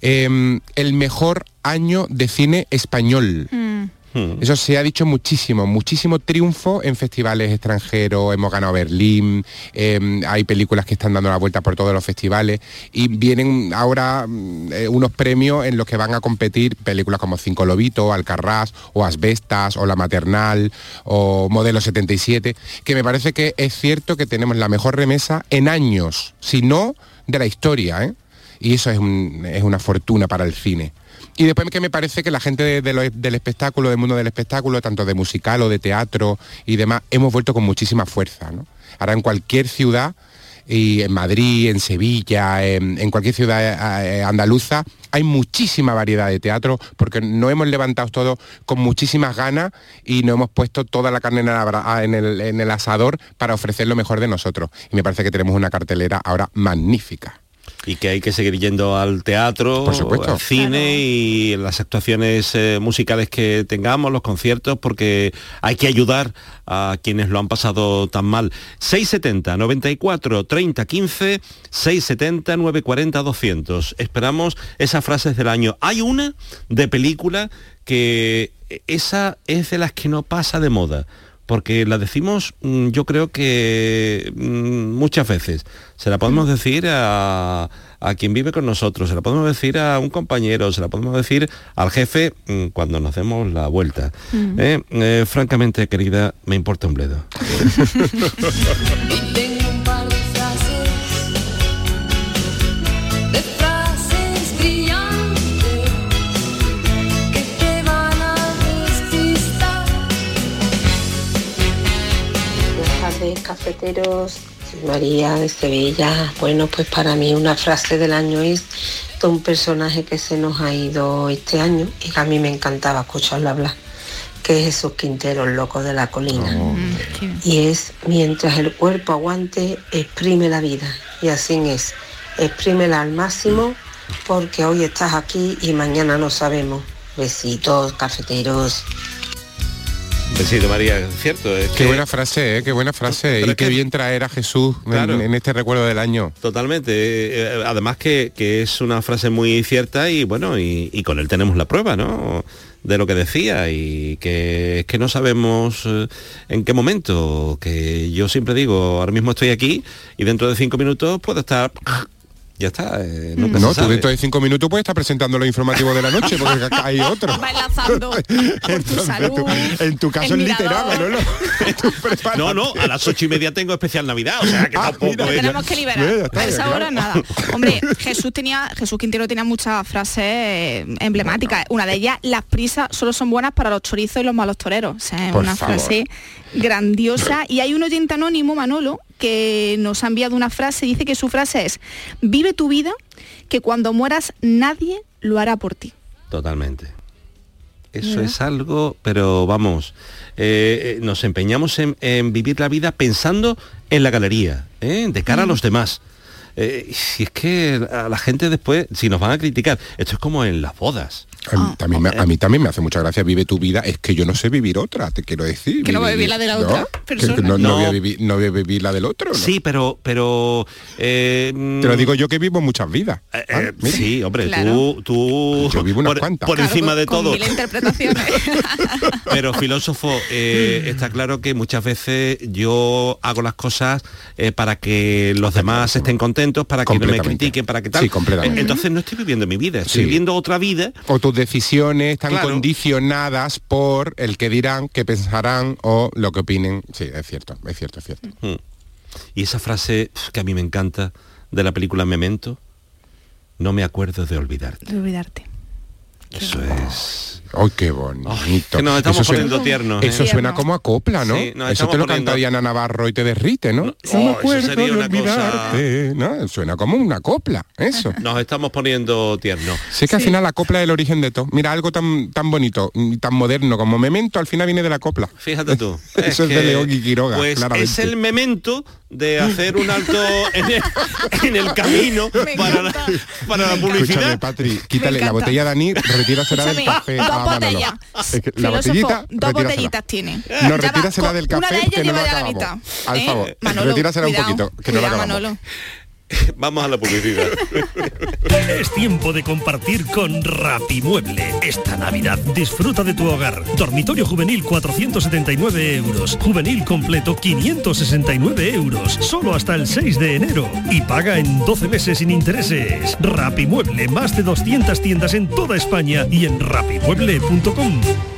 [SPEAKER 4] Em, el mejor año de cine español.
[SPEAKER 3] Mm.
[SPEAKER 2] Hmm.
[SPEAKER 4] Eso se ha dicho muchísimo, muchísimo triunfo en festivales extranjeros, hemos ganado Berlín, eh, hay películas que están dando la vuelta por todos los festivales y vienen ahora mm, eh, unos premios en los que van a competir películas como Cinco Lobitos, Alcarrás o Asbestas o La Maternal o Modelo 77, que me parece que es cierto que tenemos la mejor remesa en años, si no de la historia, ¿eh? y eso es una fortuna para el cine. Y después que me parece que la gente del espectáculo, del mundo del espectáculo, tanto de musical o de teatro y demás, hemos vuelto con muchísima fuerza. ¿no? Ahora en cualquier ciudad, y en Madrid, en Sevilla, en, cualquier ciudad eh, andaluza, hay muchísima variedad de teatro porque nos hemos levantado todos con muchísimas ganas y nos hemos puesto toda la carne en el, abra- en el- en el asador para ofrecer lo mejor de nosotros. Y me parece que tenemos una cartelera ahora magnífica.
[SPEAKER 2] Y que hay que seguir yendo al teatro,
[SPEAKER 4] Por supuesto.
[SPEAKER 2] al cine y las actuaciones eh, musicales que tengamos, los conciertos, porque hay que ayudar a quienes lo han pasado tan mal. 670 94 30 15 670 940 200. Esperamos esas frases del año. Hay una de película que esa es de las que no pasa de moda porque la decimos mm, yo creo que mm, muchas veces. Se la podemos decir a, a quien vive con nosotros, se la podemos decir a un compañero, se la podemos decir al jefe mm, cuando nos demos la vuelta. Eh, eh, francamente, querida, me importa un bledo.
[SPEAKER 10] tardes, cafeteros. María de Sevilla. Bueno, pues para mí una frase del año es de un personaje que se nos ha ido este año y que a mí me encantaba escucharlo hablar, que es Jesús Quintero, el loco de la colina. Y es, mientras el cuerpo aguante, exprime la vida. Y así es, exprímela al máximo porque hoy estás aquí y mañana no sabemos. Besitos, cafeteros.
[SPEAKER 2] Besito, María, cierto. Es
[SPEAKER 4] Qué
[SPEAKER 2] que-
[SPEAKER 4] buena frase, ¿eh? qué buena frase.
[SPEAKER 2] Pero
[SPEAKER 4] Y qué
[SPEAKER 2] que-
[SPEAKER 4] bien traer a Jesús en-
[SPEAKER 2] Claro.
[SPEAKER 4] en, este recuerdo del año.
[SPEAKER 2] Totalmente. Eh, además que, que es una frase muy cierta y bueno, y, y con él tenemos la prueba, ¿no? De lo que decía y que es que no sabemos eh, en qué momento, que yo siempre digo, ahora mismo estoy aquí y dentro de cinco minutos puedo estar... Ya está, eh, nunca
[SPEAKER 4] No,
[SPEAKER 2] se
[SPEAKER 4] tú
[SPEAKER 2] sabe.
[SPEAKER 4] dentro de cinco minutos puedes estar presentando los informativos de la noche porque acá hay otro.
[SPEAKER 3] Va enlazando tu salud.
[SPEAKER 4] tú- en tu caso es literal. Manolo.
[SPEAKER 2] No, no, a las ocho y media tengo especial Navidad, o sea que
[SPEAKER 4] Ah,
[SPEAKER 2] tampoco
[SPEAKER 4] mira.
[SPEAKER 2] es-
[SPEAKER 3] tenemos que liberar.
[SPEAKER 4] Mira, ya está,
[SPEAKER 3] a esa
[SPEAKER 4] claro.
[SPEAKER 3] hora nada. Hombre, Jesús tenía, Jesús Quintero tenía muchas frases eh, emblemáticas. Una de ellas, las prisas solo son buenas para los chorizos y los malos toreros. O sea, es
[SPEAKER 4] Por
[SPEAKER 3] una
[SPEAKER 4] favor.
[SPEAKER 3] frase grandiosa. Y hay un oyente anónimo, Manolo, que nos ha enviado una frase, dice que su frase es, vive tu vida, que cuando mueras nadie lo hará por ti.
[SPEAKER 2] Totalmente. Eso es algo, pero vamos, eh, eh, nos empeñamos en, en vivir la vida pensando en la galería, ¿eh? de cara a los demás. Eh, si es que a la gente después, si nos van a criticar, esto es como en las bodas.
[SPEAKER 4] A mí, también me, a mí también me hace mucha gracia vive tu vida, es que yo no sé vivir otra, te quiero decir.
[SPEAKER 3] Que no va a vivir la de la otra
[SPEAKER 4] que- que
[SPEAKER 3] persona.
[SPEAKER 4] no, no
[SPEAKER 2] No.
[SPEAKER 4] voy a vivir, no voy a vivir la del otro. ¿no?
[SPEAKER 2] Sí, pero, pero... eh,
[SPEAKER 4] Te lo digo yo que vivo muchas vidas.
[SPEAKER 2] eh,
[SPEAKER 4] Ah,
[SPEAKER 2] eh, sí, hombre,
[SPEAKER 3] Claro.
[SPEAKER 2] tú, tú
[SPEAKER 4] Yo vivo unas
[SPEAKER 2] por,
[SPEAKER 4] cuantas.
[SPEAKER 2] por
[SPEAKER 3] Claro,
[SPEAKER 2] encima
[SPEAKER 3] con-
[SPEAKER 2] de
[SPEAKER 3] con
[SPEAKER 2] todo.
[SPEAKER 3] mil interpretaciones.
[SPEAKER 2] Pero filósofo, eh, está claro que muchas veces yo hago las cosas eh, para que los demás estén contentos, para que no me critiquen, para que tal.
[SPEAKER 4] Sí, completamente.
[SPEAKER 2] Entonces no estoy viviendo mi vida, estoy
[SPEAKER 4] Sí.
[SPEAKER 2] viviendo otra vida.
[SPEAKER 4] o tus decisiones están
[SPEAKER 2] Claro.
[SPEAKER 4] condicionadas por el que dirán, que pensarán o lo que opinen. Sí, es cierto, es cierto, es cierto.
[SPEAKER 2] Mm. Y esa frase que a mí me encanta de la película Memento, no me acuerdo de olvidarte.
[SPEAKER 3] De olvidarte.
[SPEAKER 2] Eso es...
[SPEAKER 4] ¡Ay, qué bonito!
[SPEAKER 2] que nos estamos
[SPEAKER 4] Eso suena-
[SPEAKER 2] poniendo tiernos. ¿eh?
[SPEAKER 4] Eso suena como a copla, ¿no?
[SPEAKER 2] Sí,
[SPEAKER 4] eso te lo
[SPEAKER 2] poniendo-
[SPEAKER 4] canta Diana Navarro y te derrite, ¿no?
[SPEAKER 2] No, oh, eso sería
[SPEAKER 4] de
[SPEAKER 2] una
[SPEAKER 4] olvidarte. ¿no? Suena como una copla, eso.
[SPEAKER 2] Nos estamos poniendo tiernos.
[SPEAKER 4] Sé que al final la copla es el origen de todo. Mira, algo tan, tan bonito y tan moderno como memento, al final viene de la copla.
[SPEAKER 2] Fíjate tú.
[SPEAKER 4] Eso es de León y Quiroga,
[SPEAKER 2] Pues
[SPEAKER 4] claramente.
[SPEAKER 2] es el memento de hacer un alto en el, en el camino para la, para la
[SPEAKER 4] Escúchame,
[SPEAKER 2] publicidad.
[SPEAKER 4] Patri, quítale la botella a Dani, retírasela del
[SPEAKER 3] Escúchame,
[SPEAKER 4] café
[SPEAKER 3] dos botellas.
[SPEAKER 4] Es que la botellita,
[SPEAKER 3] dos botellitas tiene.
[SPEAKER 4] No, retírasela del café,
[SPEAKER 3] Una de ellas lleva ya la mitad.
[SPEAKER 4] Al
[SPEAKER 3] ¿eh?
[SPEAKER 4] favor, retírasela un poquito, que no
[SPEAKER 3] cuidado,
[SPEAKER 4] acabamos.
[SPEAKER 2] Vamos a la publicidad.
[SPEAKER 11] Es tiempo de compartir con Rapimueble. Esta Navidad disfruta de tu hogar. Dormitorio juvenil 479 euros. Juvenil completo 569 euros. Solo hasta el 6 de enero. Y paga en 12 meses sin intereses. Rapimueble, más de 200 tiendas en toda España y en rapimueble.com.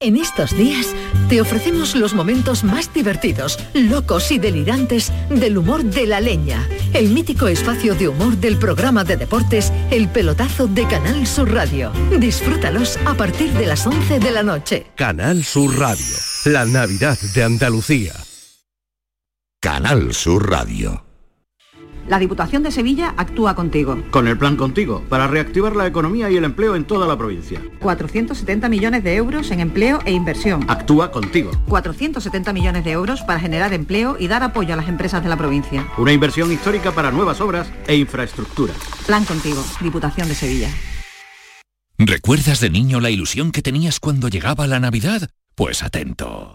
[SPEAKER 12] En estos días te ofrecemos los momentos más divertidos, locos y delirantes del humor de la leña, el mítico espacio de humor del programa de deportes El Pelotazo de Canal Sur Radio. Disfrútalos a partir de las 11 de la noche.
[SPEAKER 1] Canal Sur Radio, la Navidad de Andalucía.
[SPEAKER 13] Canal Sur Radio.
[SPEAKER 14] La Diputación de Sevilla actúa contigo.
[SPEAKER 15] Con el plan Contigo, para reactivar la economía y el empleo en toda la provincia.
[SPEAKER 14] 470 millones de euros en empleo e inversión.
[SPEAKER 15] Actúa contigo.
[SPEAKER 14] 470 millones de euros para generar empleo y dar apoyo a las empresas de la provincia.
[SPEAKER 15] Una inversión histórica para nuevas obras e infraestructuras.
[SPEAKER 14] Plan contigo, Diputación de Sevilla.
[SPEAKER 13] ¿Recuerdas de niño la ilusión que tenías cuando llegaba la Navidad? Pues atento.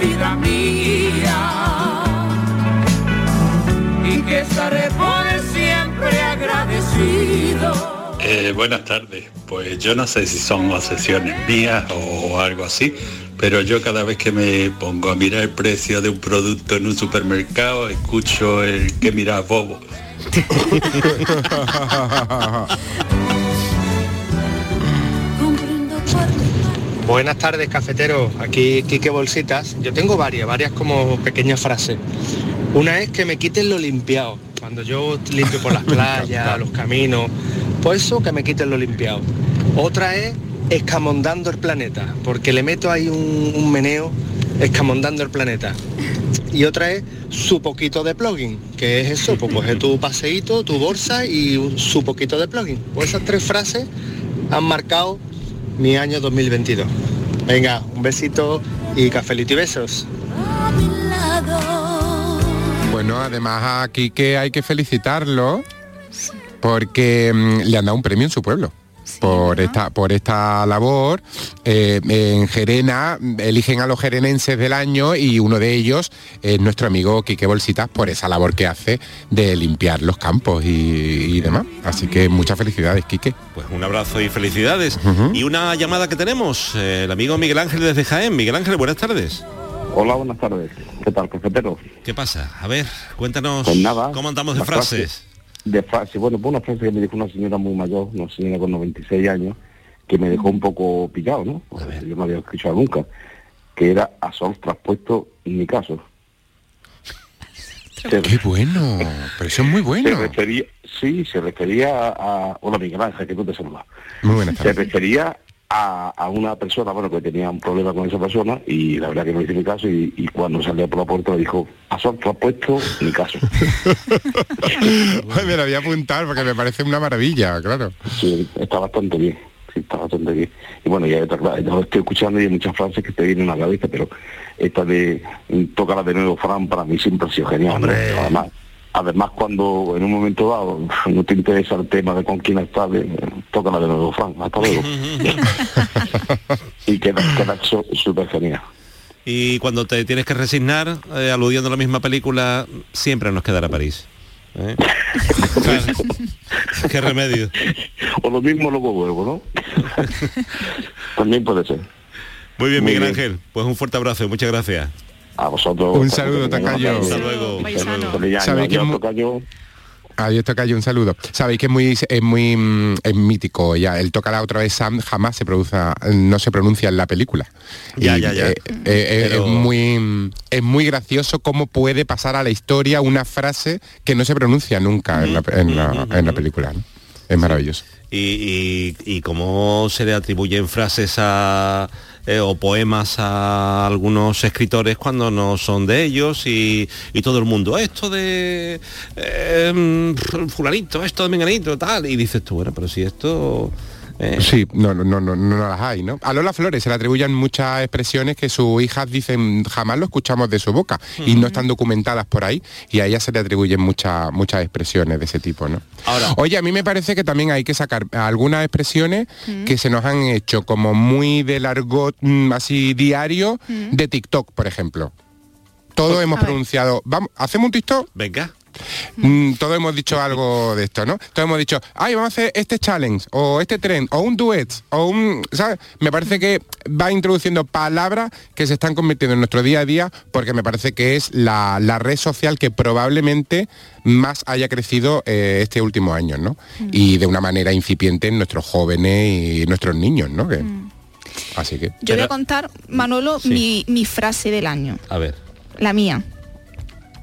[SPEAKER 8] vida mía, y que estaré por siempre agradecido.
[SPEAKER 16] Eh, buenas tardes. Pues yo no sé si son obsesiones mías o algo así, pero yo cada vez que me pongo a mirar el precio de un producto en un supermercado, escucho el que mira bobo.
[SPEAKER 17] Buenas tardes, cafeteros. Aquí Quique Bolsitas. Yo tengo varias, varias como pequeñas frases. Una es que me quiten lo limpiado. Cuando yo limpio por las playas, los caminos, pues eso que me quiten lo limpiado. Otra es escamondando el planeta, porque le meto ahí un, un meneo escamondando el planeta. Y otra es su poquito de plugin, que es eso, pues coge tu paseíto, tu bolsa y su poquito de plugin. Pues esas tres frases han marcado mi año 2022. Venga, un besito y cafelito y besos.
[SPEAKER 4] Bueno, además a Quique hay que felicitarlo porque mm, le han dado un premio en su pueblo. Por esta por esta labor Eh, en Gerena eligen a los jerenenses del año y uno de ellos es nuestro amigo Quique Bolsitas por esa labor que hace de limpiar los campos y, y demás así que muchas felicidades Quique
[SPEAKER 2] Pues un abrazo y felicidades. Y una llamada que tenemos, eh, el amigo Miguel Ángel desde Jaén. Miguel Ángel, buenas tardes.
[SPEAKER 18] Hola, buenas tardes. ¿Qué tal, cafetero?
[SPEAKER 2] ¿Qué pasa? A ver, cuéntanos
[SPEAKER 18] Pues nada,
[SPEAKER 2] cómo andamos de frases.
[SPEAKER 19] De frase, bueno, fue una frase que me dijo una señora muy mayor, una señora con 96 años, que me dejó un poco pillado, ¿no? Porque yo no había escuchado nunca, que era a sol traspuesto en mi caso. Se-
[SPEAKER 4] Qué bueno, pero eso es muy
[SPEAKER 19] Se
[SPEAKER 4] bueno.
[SPEAKER 19] refería, sí, se refería a... Hola Miguel Ángel, que tú te saludas.
[SPEAKER 4] Muy buenas
[SPEAKER 19] Se
[SPEAKER 4] tardes.
[SPEAKER 19] refería a, a una persona, bueno, que tenía un problema con esa persona y la verdad que no hice mi caso y, y cuando salió por la puerta me dijo, a sol traspuesto mi caso.
[SPEAKER 4] Me lo voy a apuntar porque me parece una maravilla, claro.
[SPEAKER 19] Sí, está bastante bien. Sí, está bastante bien. Y bueno, ya lo estoy escuchando y hay muchas frases que te vienen a la cabeza, pero esta de tócala de nuevo, Fran, para mí siempre ha sido genial. ¿no? Además, además, cuando en un momento dado no te interesa el tema de con quién estás, de, tócala de nuevo, Fran, hasta luego. y queda, súper genial.
[SPEAKER 2] Y cuando te tienes que resignar, eh, aludiendo a la misma película, siempre nos quedará París. ¿eh? Qué remedio.
[SPEAKER 19] O lo mismo luego vuelvo, ¿no? También puede ser.
[SPEAKER 2] Muy bien,
[SPEAKER 19] Muy
[SPEAKER 2] Miguel
[SPEAKER 19] bien.
[SPEAKER 2] Ángel. Pues un fuerte abrazo, muchas gracias.
[SPEAKER 19] A vosotros.
[SPEAKER 4] Un saludo, Tacayo.
[SPEAKER 2] Hasta luego.
[SPEAKER 4] ¿Sabéis que mu- Adiós, Tocayo, un saludo. Sabéis que es muy, es muy mm, es mítico ya. El tocará otra vez Sam jamás se produce, no se pronuncia en la película.
[SPEAKER 2] Ya,
[SPEAKER 4] Y,
[SPEAKER 2] ya, ya.
[SPEAKER 4] eh, eh,
[SPEAKER 2] Pero-
[SPEAKER 4] Es muy es muy gracioso cómo puede pasar a la historia una frase que no se pronuncia nunca en, la, en la- en la película. ¿no? Es maravilloso.
[SPEAKER 2] Y, y- y cómo se le atribuyen frases a, eh, o poemas a algunos escritores cuando no son de ellos y, y todo el mundo, esto de eh, fulanito, esto de menganito, tal. Y dices tú, bueno, pero si esto... eh,
[SPEAKER 4] Sí, no, no, no, no, no las hay, ¿no? A Lola Flores se le atribuyen muchas expresiones que sus hijas dicen jamás lo escuchamos de su boca y no están documentadas por ahí y a ella se le atribuyen muchas muchas expresiones de ese tipo, ¿no?
[SPEAKER 2] Ahora,
[SPEAKER 4] Oye, a mí me parece que también hay que sacar algunas expresiones que se nos han hecho como muy del argot mm, así diario de TikTok, por ejemplo. Todos hemos pronunciado, vamos, hacemos un TikTok.
[SPEAKER 2] Venga.
[SPEAKER 4] Mm, todos hemos dicho algo de esto, ¿no? Todos hemos dicho, ay, vamos a hacer este challenge, o este trend, o un duet, o un, ¿sabes? Me parece que va introduciendo palabras que se están convirtiendo en nuestro día a día, porque me parece que es la, la red social que probablemente más haya crecido eh, este último año, ¿no? Y de una manera incipiente en nuestros jóvenes y nuestros niños, ¿no? Que- Así que...
[SPEAKER 3] Yo voy a contar, Manolo,
[SPEAKER 4] Sí.
[SPEAKER 3] mi, mi frase del año,
[SPEAKER 2] A ver,
[SPEAKER 3] la mía,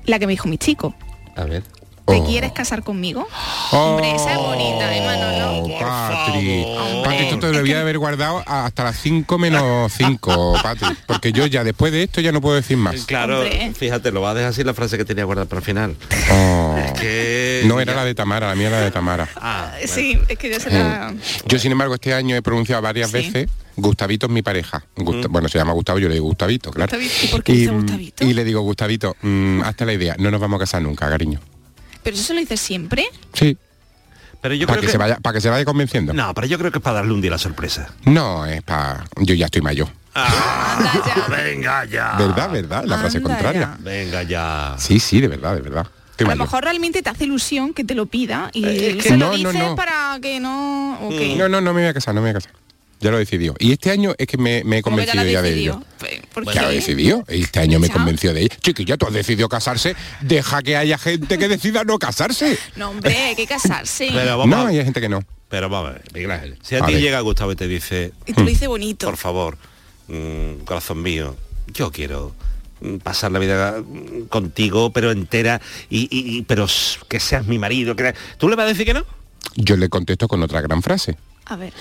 [SPEAKER 3] la que me dijo mi chico.
[SPEAKER 2] A
[SPEAKER 3] ¿Te quieres casar conmigo? Hombre, esa es bonita, ¿eh, Manolo?
[SPEAKER 4] Oh, Patri, Patri, esto te lo debía haber guardado hasta las 5 menos 5, Patri. Porque yo ya después de esto ya no puedo decir más.
[SPEAKER 2] Claro, fíjate, lo va a dejar así la frase que tenía guardada para el final.
[SPEAKER 4] Oh.
[SPEAKER 2] que
[SPEAKER 4] No era la de Tamara, la mía era la de Tamara.
[SPEAKER 2] Ah,
[SPEAKER 3] Sí, es que yo se la...
[SPEAKER 4] Yo, sin embargo, este año he pronunciado varias veces Gustavito es mi pareja. Gusta- Bueno, se llama Gustavo, yo le digo Gustavito, claro.
[SPEAKER 3] Gustavito. ¿Y por qué dice
[SPEAKER 4] mm,
[SPEAKER 3] Gustavito?
[SPEAKER 4] y le digo, Gustavito, mm, hazte la idea, no nos vamos a casar nunca, cariño.
[SPEAKER 3] Pero eso se lo dices siempre.
[SPEAKER 4] Sí.
[SPEAKER 2] Pero yo
[SPEAKER 4] para
[SPEAKER 2] creo
[SPEAKER 4] que,
[SPEAKER 2] que-
[SPEAKER 4] se vaya, para que se vaya convenciendo.
[SPEAKER 2] No, pero yo creo que es para darle un día la sorpresa.
[SPEAKER 4] No, es para. Yo ya estoy mayor.
[SPEAKER 2] Venga ya.
[SPEAKER 4] ¿Verdad, verdad? La frase contraria.
[SPEAKER 2] Venga ya.
[SPEAKER 4] Sí, sí, de verdad, de verdad. Estoy
[SPEAKER 3] A lo mejor realmente te hace ilusión que te lo pida y
[SPEAKER 4] Eh,
[SPEAKER 3] se lo
[SPEAKER 4] no, no,
[SPEAKER 3] dices
[SPEAKER 4] no.
[SPEAKER 3] para que no... ¿o qué?
[SPEAKER 4] No, no, no me voy a casar, no me voy a casar. Ya lo he decidido. Y este año es que me, me he
[SPEAKER 3] ¿Cómo que ya
[SPEAKER 4] convencido ya de ello.
[SPEAKER 3] Pues, ¿Por
[SPEAKER 4] Ya lo decidido. Este año me convenció de ello. Chiquilla, tú has decidido casarse. Deja que haya gente que decida no casarse.
[SPEAKER 3] No, hombre, hay que casarse.
[SPEAKER 2] Pero vamos
[SPEAKER 4] No,
[SPEAKER 2] a-
[SPEAKER 4] hay gente que no.
[SPEAKER 2] Pero vamos a ver, Miguel Ángel. Si a,
[SPEAKER 4] A
[SPEAKER 2] ti
[SPEAKER 4] ver.
[SPEAKER 2] llega Gustavo y te dice,
[SPEAKER 3] Y tú lo dices bonito.
[SPEAKER 2] por favor, mm, corazón mío, yo quiero mm, pasar la vida mm, contigo, pero entera, y, y- y- pero que seas mi marido. Que... ¿Tú le vas a decir que no?
[SPEAKER 4] Yo le contesto con otra gran frase.
[SPEAKER 3] A ver.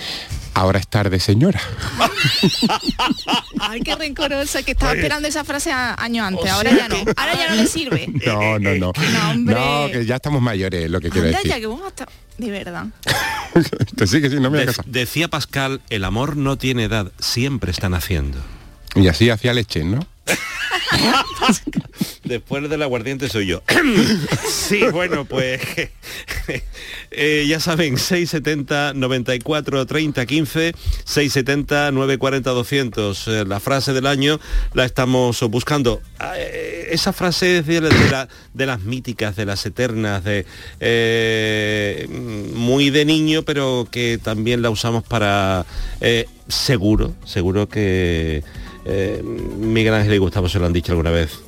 [SPEAKER 4] Ahora es tarde, señora.
[SPEAKER 3] Ay, qué rencorosa, que estaba
[SPEAKER 4] Oye.
[SPEAKER 3] esperando esa frase años antes.
[SPEAKER 4] O
[SPEAKER 3] Ahora
[SPEAKER 4] sea
[SPEAKER 3] ya no. Ahora ya no le sirve.
[SPEAKER 4] No, no, no.
[SPEAKER 3] No,
[SPEAKER 4] que ya estamos mayores, es lo que quiero
[SPEAKER 3] Anda
[SPEAKER 4] decir.
[SPEAKER 3] ya, que vos hasta... De verdad.
[SPEAKER 4] Sí, no me
[SPEAKER 2] De- decía Pascal, el amor no tiene edad, siempre están haciendo.
[SPEAKER 4] Y así hacía leche, ¿no?
[SPEAKER 2] Después del aguardiente soy yo. sí, bueno, pues eh, ya saben, 670 94 30 15, 670 940 200. Eh, la frase del año la estamos buscando. Ah, eh, esa frase es de, de la- de las míticas, de las eternas, de eh, muy de niño, pero que también la usamos para seguro, seguro que Miguel Ángel y Gustavo se lo han dicho alguna vez.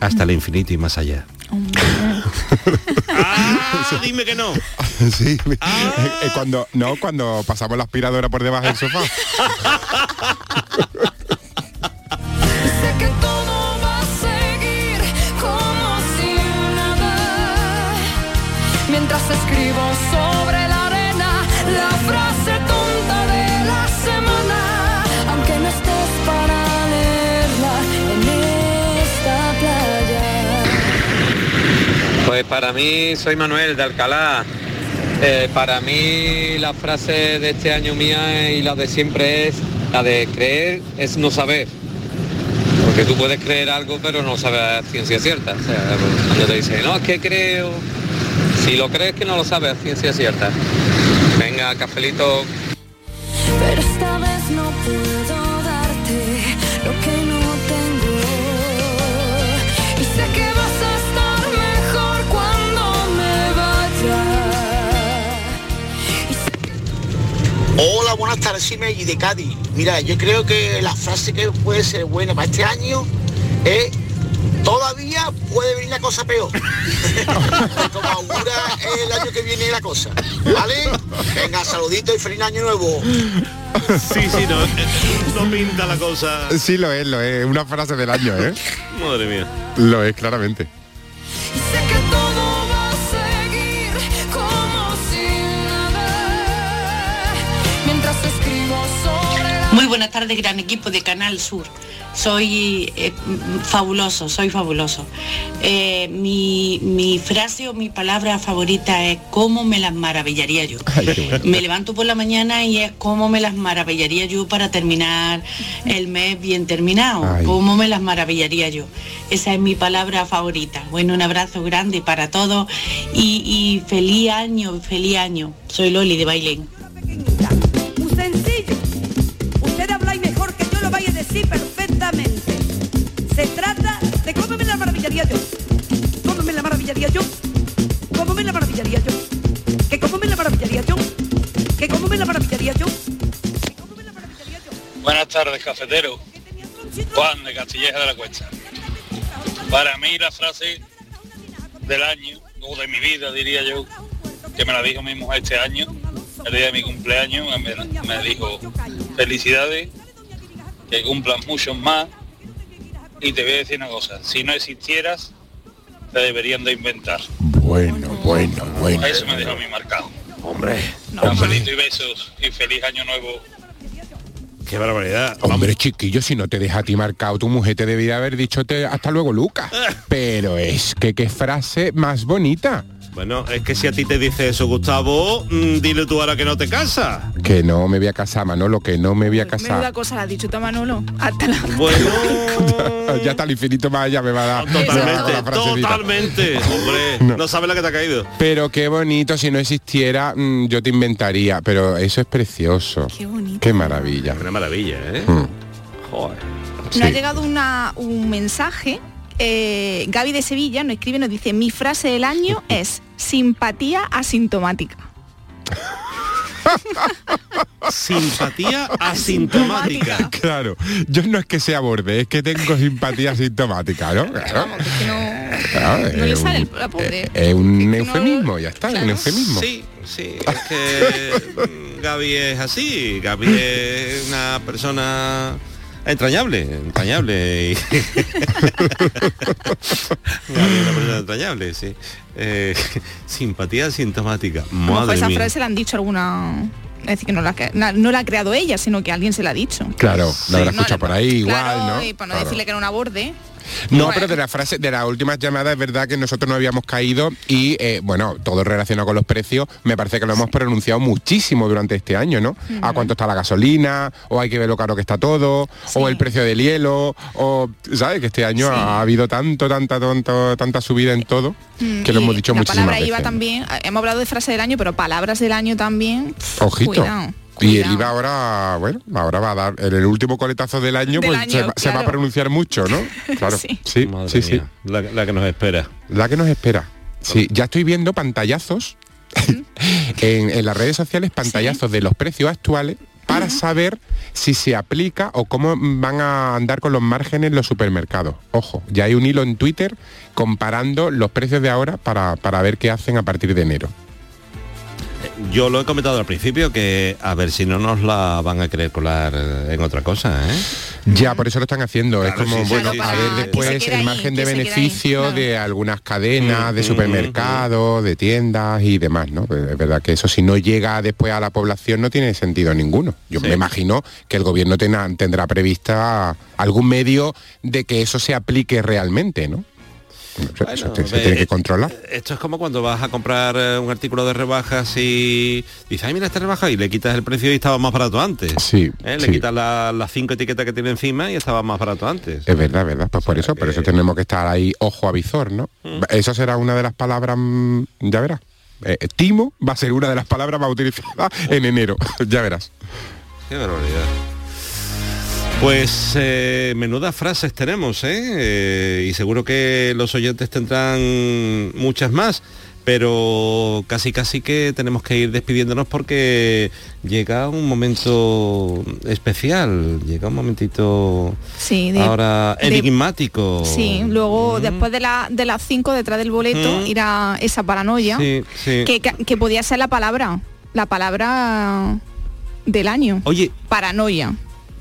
[SPEAKER 2] Hasta el infinito y más allá. Ah, dime que no.
[SPEAKER 4] sí. Eh, cuando, no, cuando pasamos la aspiradora por debajo del sofá.
[SPEAKER 20] Sé
[SPEAKER 21] Pues para mí, soy Manuel de Alcalá. Eh, para mí la frase de este año mía y la de siempre es la de creer es no saber. Porque tú puedes creer algo pero no sabes a ciencia cierta. O sea, cuando te dicen, no, es que creo. Si lo crees que no lo sabes ciencia cierta. Venga, cafelito.
[SPEAKER 20] Pero
[SPEAKER 22] buenas tardes, Meggy de Cádiz. Mira, yo creo que la frase que puede ser buena para este año es todavía puede venir la cosa peor. Como augura el año que viene la cosa. ¿Vale? Venga, saludito y feliz año nuevo.
[SPEAKER 2] Sí, sí, no, eh, no pinta la cosa.
[SPEAKER 4] Sí, lo es, lo es. Una frase del año, ¿eh?
[SPEAKER 2] Madre mía.
[SPEAKER 4] Lo es, claramente.
[SPEAKER 23] Buenas tardes, gran equipo de Canal Sur. Soy eh, fabuloso, soy fabuloso. Eh, mi, mi frase o mi palabra favorita es cómo me las maravillaría yo. Me levanto por la mañana y es cómo me las maravillaría yo para terminar el mes bien terminado.
[SPEAKER 20] Ay.
[SPEAKER 23] Cómo me las maravillaría yo. Esa es mi palabra favorita. Bueno, un abrazo grande para todos y, y feliz año, feliz año. Soy Loli de Bailén.
[SPEAKER 18] La yo.
[SPEAKER 24] Buenas tardes, cafetero. Juan de Castilleja de la Cuesta. Para mí la frase del año, o de mi vida diría yo, que me la dijo mi mujer este año, el día de mi cumpleaños, me, me dijo, felicidades, que cumplan muchos más, y te voy a decir una cosa, si no existieras, te deberían de inventar.
[SPEAKER 4] Bueno, bueno, bueno.
[SPEAKER 24] Eso me dejó a mí marcado.
[SPEAKER 2] Hombre,
[SPEAKER 24] Cafelito y besos, y feliz año nuevo.
[SPEAKER 2] Qué barbaridad.
[SPEAKER 4] Hombre, chiquillo, si no te deja a ti marcado, tu mujer te debía haber dicho te- hasta luego, Lucas. Pero es que qué frase más bonita.
[SPEAKER 2] Bueno, es que si a ti te dice eso, Gustavo, mm, dile tú ahora que no te casas.
[SPEAKER 4] Que no me voy a casar, Manolo, que no me voy a
[SPEAKER 3] Menuda
[SPEAKER 4] casar.
[SPEAKER 3] cosa la ha dicho tú, Manolo. Hasta la...
[SPEAKER 2] Bueno,
[SPEAKER 4] ya está al infinito más allá me va a dar.
[SPEAKER 2] totalmente,
[SPEAKER 4] la frasecita.
[SPEAKER 2] totalmente. Hombre, no, sabes la que te ha caído.
[SPEAKER 4] Pero qué bonito, si no existiera, mm, yo te inventaría. Pero eso es precioso.
[SPEAKER 3] Qué bonito.
[SPEAKER 4] Qué maravilla.
[SPEAKER 2] Una maravilla, ¿eh?
[SPEAKER 4] Mm.
[SPEAKER 2] Joder.
[SPEAKER 3] Nos ha llegado una- un mensaje. Eh, Gaby de Sevilla nos escribe, nos dice, mi frase del año es simpatía asintomática.
[SPEAKER 2] Simpatía asintomática.
[SPEAKER 4] Claro, yo no es que sea borde, es que tengo simpatía sintomática, ¿no? Claro. Claro,
[SPEAKER 3] No le
[SPEAKER 4] es
[SPEAKER 3] sale
[SPEAKER 4] un-
[SPEAKER 3] el- la pobre.
[SPEAKER 4] Es un eufemismo, ya está, un eufemismo.
[SPEAKER 2] Sí, sí, es que mm, Gaby es así. Gaby es una persona entrañable, entrañable. Una persona entrañable, sí. Eh, simpatía asintomática.
[SPEAKER 3] A lo mejor
[SPEAKER 2] Madre
[SPEAKER 3] esa
[SPEAKER 2] mía.
[SPEAKER 3] frase la han dicho alguna... Es decir, que no la, no la ha creado ella, sino que alguien se la ha dicho.
[SPEAKER 4] Claro, la habrá escuchado por ahí igual, ¿no?
[SPEAKER 3] y para no
[SPEAKER 4] Claro.
[SPEAKER 3] decirle que era una borde.
[SPEAKER 4] No,
[SPEAKER 3] Bueno.
[SPEAKER 4] pero de la frase, de las últimas llamadas es verdad que nosotros no habíamos caído y eh, bueno, todo relacionado con los precios, me parece que lo hemos pronunciado muchísimo durante este año, ¿no? A cuánto está la gasolina, o hay que ver lo caro que está todo, o el precio del hielo, o sabes que este año ha habido tanto, tanta, tanto, tanta subida en todo,
[SPEAKER 3] Mm,
[SPEAKER 4] que lo
[SPEAKER 3] y
[SPEAKER 4] hemos dicho
[SPEAKER 3] la
[SPEAKER 4] muchísimas
[SPEAKER 3] palabra
[SPEAKER 4] veces.
[SPEAKER 3] IVA también, eh, hemos hablado de frase del año, pero palabras del año también.
[SPEAKER 4] Ojito.
[SPEAKER 3] Cuidado.
[SPEAKER 4] Y el IVA ahora, bueno, ahora va a dar, en el último coletazo del año,
[SPEAKER 2] Del
[SPEAKER 4] pues
[SPEAKER 2] año,
[SPEAKER 4] se, va- se va a pronunciar mucho, ¿no? Claro, sí, sí,
[SPEAKER 2] Madre
[SPEAKER 4] sí.
[SPEAKER 2] mía, La, la que nos espera.
[SPEAKER 4] La que nos espera. Sí, ya estoy viendo pantallazos en, en las redes sociales, pantallazos de los precios actuales para saber si se aplica o cómo van a andar con los márgenes los supermercados. Ojo, ya hay un hilo en Twitter comparando los precios de ahora para, para ver qué hacen a partir de enero.
[SPEAKER 2] Yo lo he comentado al principio que a ver si no nos la van a querer colar en otra cosa, ¿eh?
[SPEAKER 4] Ya, por eso lo están haciendo. es como,
[SPEAKER 2] sí,
[SPEAKER 4] bueno,
[SPEAKER 2] sí,
[SPEAKER 4] a ver después el margen de
[SPEAKER 2] ahí,
[SPEAKER 4] beneficio de algunas cadenas, de
[SPEAKER 2] Mm,
[SPEAKER 4] supermercados, de tiendas y demás, ¿no? Pues es verdad que eso si no llega después a la población no tiene sentido ninguno. Yo me imagino que el gobierno tena- tendrá prevista algún medio de que eso se aplique realmente, ¿no? Se, se
[SPEAKER 2] ve,
[SPEAKER 4] tiene que controlar.
[SPEAKER 2] Esto es como cuando vas a comprar eh, un artículo de rebajas y dices, ay, mira esta rebaja y le quitas el precio y estaba más barato antes.
[SPEAKER 4] Sí,
[SPEAKER 2] ¿Eh? Le
[SPEAKER 4] sí.
[SPEAKER 2] quitas la- las cinco etiquetas que tiene encima y estaba más barato antes.
[SPEAKER 4] Es verdad, verdad. Pues por eso, por eso tenemos que estar ahí ojo a visor, ¿no?
[SPEAKER 2] Mm.
[SPEAKER 4] Eso será una de las palabras, mm, ya verás. Eh, timo va a ser una de las palabras más utilizadas en enero, ya verás.
[SPEAKER 2] Qué barbaridad. Pues eh, menudas frases tenemos, ¿eh? Eh, Y seguro que los oyentes tendrán muchas más, pero casi casi que tenemos que ir despidiéndonos porque llega un momento especial, llega un momentito
[SPEAKER 3] Sí, de-
[SPEAKER 2] ahora
[SPEAKER 3] de-
[SPEAKER 2] enigmático.
[SPEAKER 3] Sí, luego después de, la, de las 5 detrás del boleto
[SPEAKER 2] Mm.
[SPEAKER 3] irá esa paranoia,
[SPEAKER 2] Sí, sí.
[SPEAKER 3] Que, que- que podía ser la palabra, la palabra del año.
[SPEAKER 2] Oye,
[SPEAKER 3] Paranoia.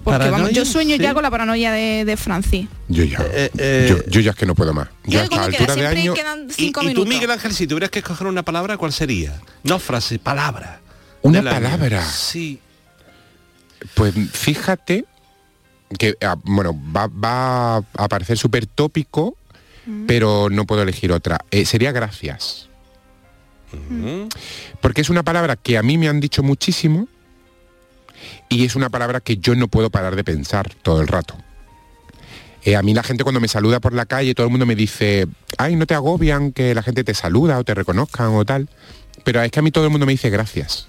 [SPEAKER 3] Porque vamos, yo sueño
[SPEAKER 4] sí.
[SPEAKER 3] ya con la paranoia de, de Francis.
[SPEAKER 4] Yo ya,
[SPEAKER 2] Eh,
[SPEAKER 4] yo, yo ya es que no puedo más. Yo a esta
[SPEAKER 3] queda,
[SPEAKER 4] de año,
[SPEAKER 2] Y,
[SPEAKER 3] cinco
[SPEAKER 2] y tú. Miguel Ángel, si tuvieras que escoger una palabra, ¿cuál sería? No frase, palabra.
[SPEAKER 4] una
[SPEAKER 2] año.
[SPEAKER 4] palabra.
[SPEAKER 2] Sí.
[SPEAKER 4] Pues fíjate que, ah, bueno, va, va a parecer súper tópico, pero no puedo elegir otra. Eh, sería gracias. Porque es una palabra que a mí me han dicho muchísimo y es una palabra que yo no puedo parar de pensar todo el rato. Eh, a mí la gente cuando me saluda por la calle, todo el mundo me dice, ay, no te agobian que la gente te saluda o te reconozcan o tal. Pero es que a mí todo el mundo me dice gracias.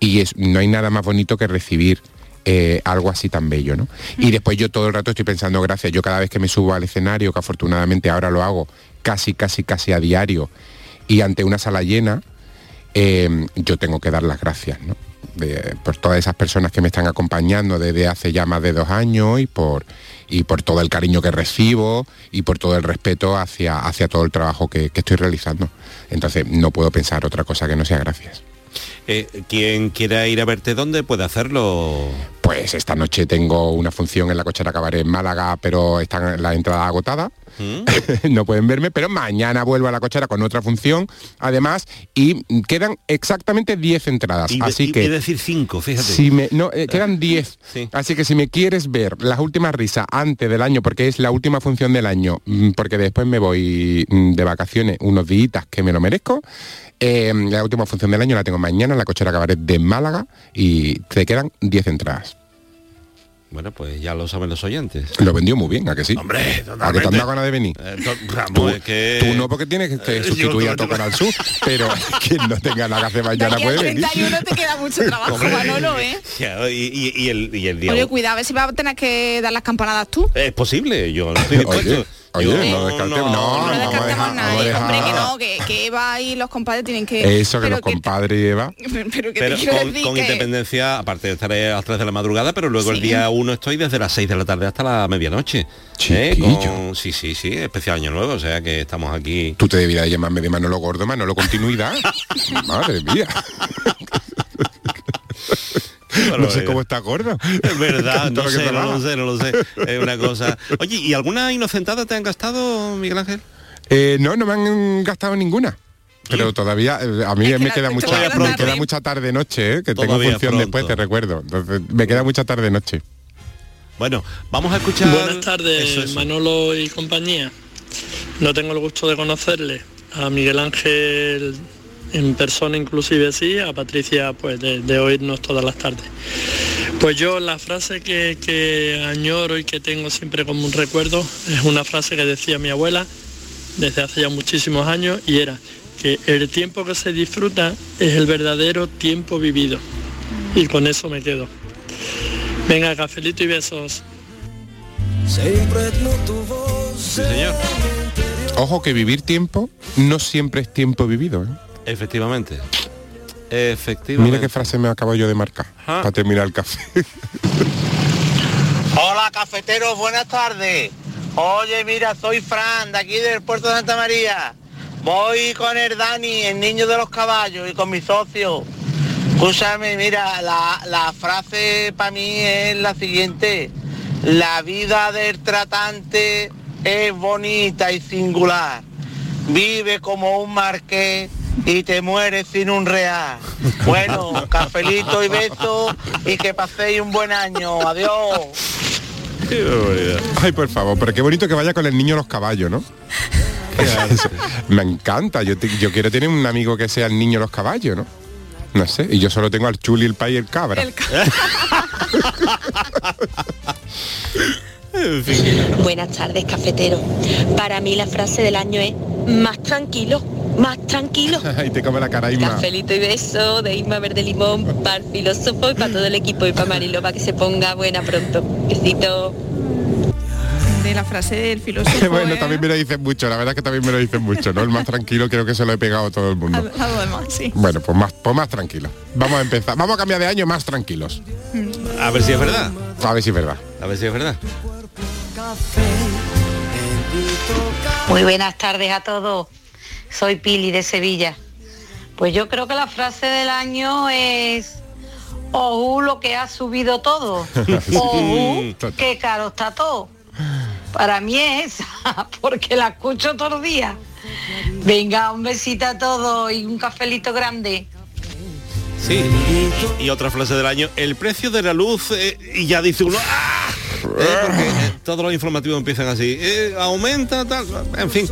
[SPEAKER 4] Y es, no hay nada más bonito que recibir eh, algo así tan bello, ¿no? Y después yo todo el rato estoy pensando gracias. Yo cada vez que me subo al escenario, que afortunadamente ahora lo hago casi, casi, casi a diario, y ante una sala llena, eh, yo tengo que dar las gracias, ¿no? Por todas esas personas que me están acompañando desde hace ya más de dos años y por, y por todo el cariño que recibo y por todo el respeto hacia, hacia todo el trabajo que, que estoy realizando. Entonces no puedo pensar otra cosa que no sea gracias.
[SPEAKER 2] Eh, quien quiera ir a verte, ¿dónde puede hacerlo?
[SPEAKER 4] Pues esta noche tengo una función en la cochera cabaret en Málaga, pero están las entradas agotadas. no pueden verme, pero mañana vuelvo a la cochera con otra función, además, y quedan exactamente 10 entradas.
[SPEAKER 2] Y, de-
[SPEAKER 4] así
[SPEAKER 2] y-
[SPEAKER 4] que
[SPEAKER 2] decir cinco, fíjate.
[SPEAKER 4] si me, no, eh, quedan 10. Así que si me quieres ver las últimas risas antes del año, porque es la última función del año, mm, porque después me voy mm, de vacaciones unos días que me lo merezco, eh, la última función del año la tengo mañana en la cochera cabaret de Málaga y te quedan 10 entradas.
[SPEAKER 2] Bueno, pues ya lo saben los oyentes.
[SPEAKER 4] Lo vendió muy bien, ¿a que sí?
[SPEAKER 2] Hombre,
[SPEAKER 4] ¿A que te han dado ganas de venir?
[SPEAKER 2] Eh, vamos,
[SPEAKER 4] Tú,
[SPEAKER 2] es que...
[SPEAKER 4] tú no porque tienes que
[SPEAKER 2] Eh,
[SPEAKER 4] sustituir
[SPEAKER 2] yo-
[SPEAKER 4] a Tocan al Sur, pero quien no tenga nada que hacer mañana puede venir.
[SPEAKER 3] 31 te queda mucho trabajo,
[SPEAKER 2] Hombre.
[SPEAKER 3] Manolo, ¿eh?
[SPEAKER 2] Ya, y, y- y el, y el día...
[SPEAKER 3] Oye, cuidado, a ver si vas a tener que dar las campanadas tú.
[SPEAKER 2] Es posible, yo no estoy dispuesto.
[SPEAKER 4] Oye, no descartemos, no,
[SPEAKER 3] No descartemos hombre, que no, que, que Eva y los compadres tienen que...
[SPEAKER 4] Eso que
[SPEAKER 3] pero
[SPEAKER 4] los compadres y Eva.
[SPEAKER 3] Pero que
[SPEAKER 2] Pero
[SPEAKER 3] te quiero
[SPEAKER 2] con,
[SPEAKER 3] decir
[SPEAKER 2] con
[SPEAKER 3] que...
[SPEAKER 2] independencia, aparte estaré a las 3 de la madrugada, pero luego el día 1 estoy desde las 6 de la tarde hasta la medianoche. ¿eh? Con- sí, sí, sí, especial año nuevo, o sea que estamos aquí.
[SPEAKER 4] Tú te debieras llamarme de Manolo Gordo, Manolo Continuidad. Madre mía. no sé cómo está gordo.
[SPEAKER 2] Es verdad, no sé, no lo sé, no lo sé. Es una cosa. Oye, ¿y alguna inocentada te han gastado, Miguel Ángel?
[SPEAKER 4] Eh, no, no me han gastado ninguna. Pero todavía, eh, a mí me queda, mucha, me
[SPEAKER 2] pronto.
[SPEAKER 4] queda mucha tarde-noche, ¿eh? que tengo función
[SPEAKER 2] pronto.
[SPEAKER 4] después, te recuerdo. Entonces, me queda mucha tarde-noche.
[SPEAKER 2] Bueno, vamos a escuchar...
[SPEAKER 25] Buenas tardes,
[SPEAKER 2] Eso, eso.
[SPEAKER 25] Manolo y compañía. No tengo el gusto de conocerle. A Miguel Ángel en persona inclusive sí, a Patricia pues de, de oírnos todas las tardes. Pues yo la frase que, que añoro y que tengo siempre como un recuerdo es una frase que decía mi abuela desde hace ya muchísimos años y era que el tiempo que se disfruta es el verdadero tiempo vivido. Y con eso me quedo. Venga, cafelito y besos.
[SPEAKER 2] Sí, señor.
[SPEAKER 4] Ojo que vivir tiempo no siempre es tiempo vivido. ¿eh?
[SPEAKER 2] Efectivamente. Efectivamente.
[SPEAKER 4] Mira qué frase me acabo yo de marcar para terminar el café.
[SPEAKER 26] Hola cafeteros, buenas tardes. Oye, mira, soy Fran, de aquí del puerto de Santa María. Voy con el Dani, el niño de los caballos, y con mi socio. Escúchame, mira, la, la frase para mí es la siguiente. La vida del tratante es bonita y singular. Vive como un marqués y te mueres sin un real. Bueno, cafelito y beso y que paséis un buen año. Adiós.
[SPEAKER 4] Ay, por favor, pero qué bonito que vaya con el niño a los caballos, ¿no? Me encanta, yo, te- yo quiero tener un amigo que sea el niño a los caballos, ¿no? No sé, y yo solo tengo al chuli, el pay y el cabra.
[SPEAKER 27] Buenas tardes, cafetero. Para mí la frase del año es más tranquilo, más tranquilo.
[SPEAKER 4] y te come la cara Isma.
[SPEAKER 27] Cafelito y beso de Isma Verde Limón para el filósofo y para todo el equipo y para Marilo para que se ponga buena pronto. Besito.
[SPEAKER 3] De la frase del filósofo.
[SPEAKER 4] bueno,
[SPEAKER 3] ¿eh?
[SPEAKER 4] también me lo dicen mucho, la verdad es que también me lo dicen mucho, ¿no? El más tranquilo creo que se lo he pegado a todo el mundo.
[SPEAKER 3] Sí.
[SPEAKER 4] Bueno, pues más, pues más tranquilo. Vamos a empezar. Vamos a cambiar de año más tranquilos.
[SPEAKER 2] A ver si es verdad.
[SPEAKER 4] A ver si es verdad.
[SPEAKER 2] A ver si es verdad.
[SPEAKER 28] Muy buenas tardes a todos. Soy Pili de Sevilla. Pues yo creo que la frase del año es Ojú lo que ha subido todo. Ojú, qué caro está todo. Para mí es esa, porque la escucho todos los días. Venga, un besito a todos y un cafelito grande.
[SPEAKER 2] Sí. Y otra frase del año, el precio de la luz, eh, y ya dice uno, ¡ah! Eh, porque eh, todos los informativos empiezan así, eh, aumenta, tal, en fin.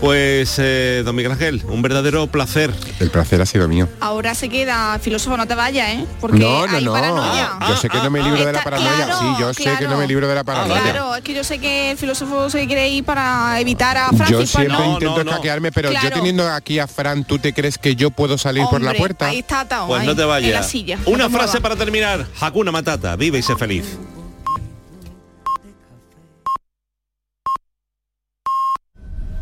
[SPEAKER 2] Pues, eh, don Miguel Ángel, un verdadero placer.
[SPEAKER 4] El placer ha sido mío.
[SPEAKER 3] Ahora se queda, filósofo, no te vayas, ¿eh? Porque
[SPEAKER 4] no, no,
[SPEAKER 3] hay
[SPEAKER 4] no.
[SPEAKER 3] paranoia.
[SPEAKER 4] yo sé que no me libro de la
[SPEAKER 3] Está-
[SPEAKER 4] paranoia.
[SPEAKER 3] claro,
[SPEAKER 4] sí, yo sé que no me libro de la paranoia.
[SPEAKER 3] Claro, es que yo sé que el filósofo se quiere ir para evitar a Francis.
[SPEAKER 4] Yo
[SPEAKER 3] pues
[SPEAKER 4] siempre
[SPEAKER 3] no.
[SPEAKER 4] intento escaquearme, pero yo teniendo aquí a Fran, ¿tú te crees que yo puedo salir por la puerta?
[SPEAKER 3] Ahí está atado,
[SPEAKER 2] Pues
[SPEAKER 3] ahí,
[SPEAKER 2] no te
[SPEAKER 3] En la
[SPEAKER 2] vayas.
[SPEAKER 3] silla.
[SPEAKER 2] Una
[SPEAKER 3] te
[SPEAKER 2] frase para terminar. Hakuna Matata, vive y sé feliz.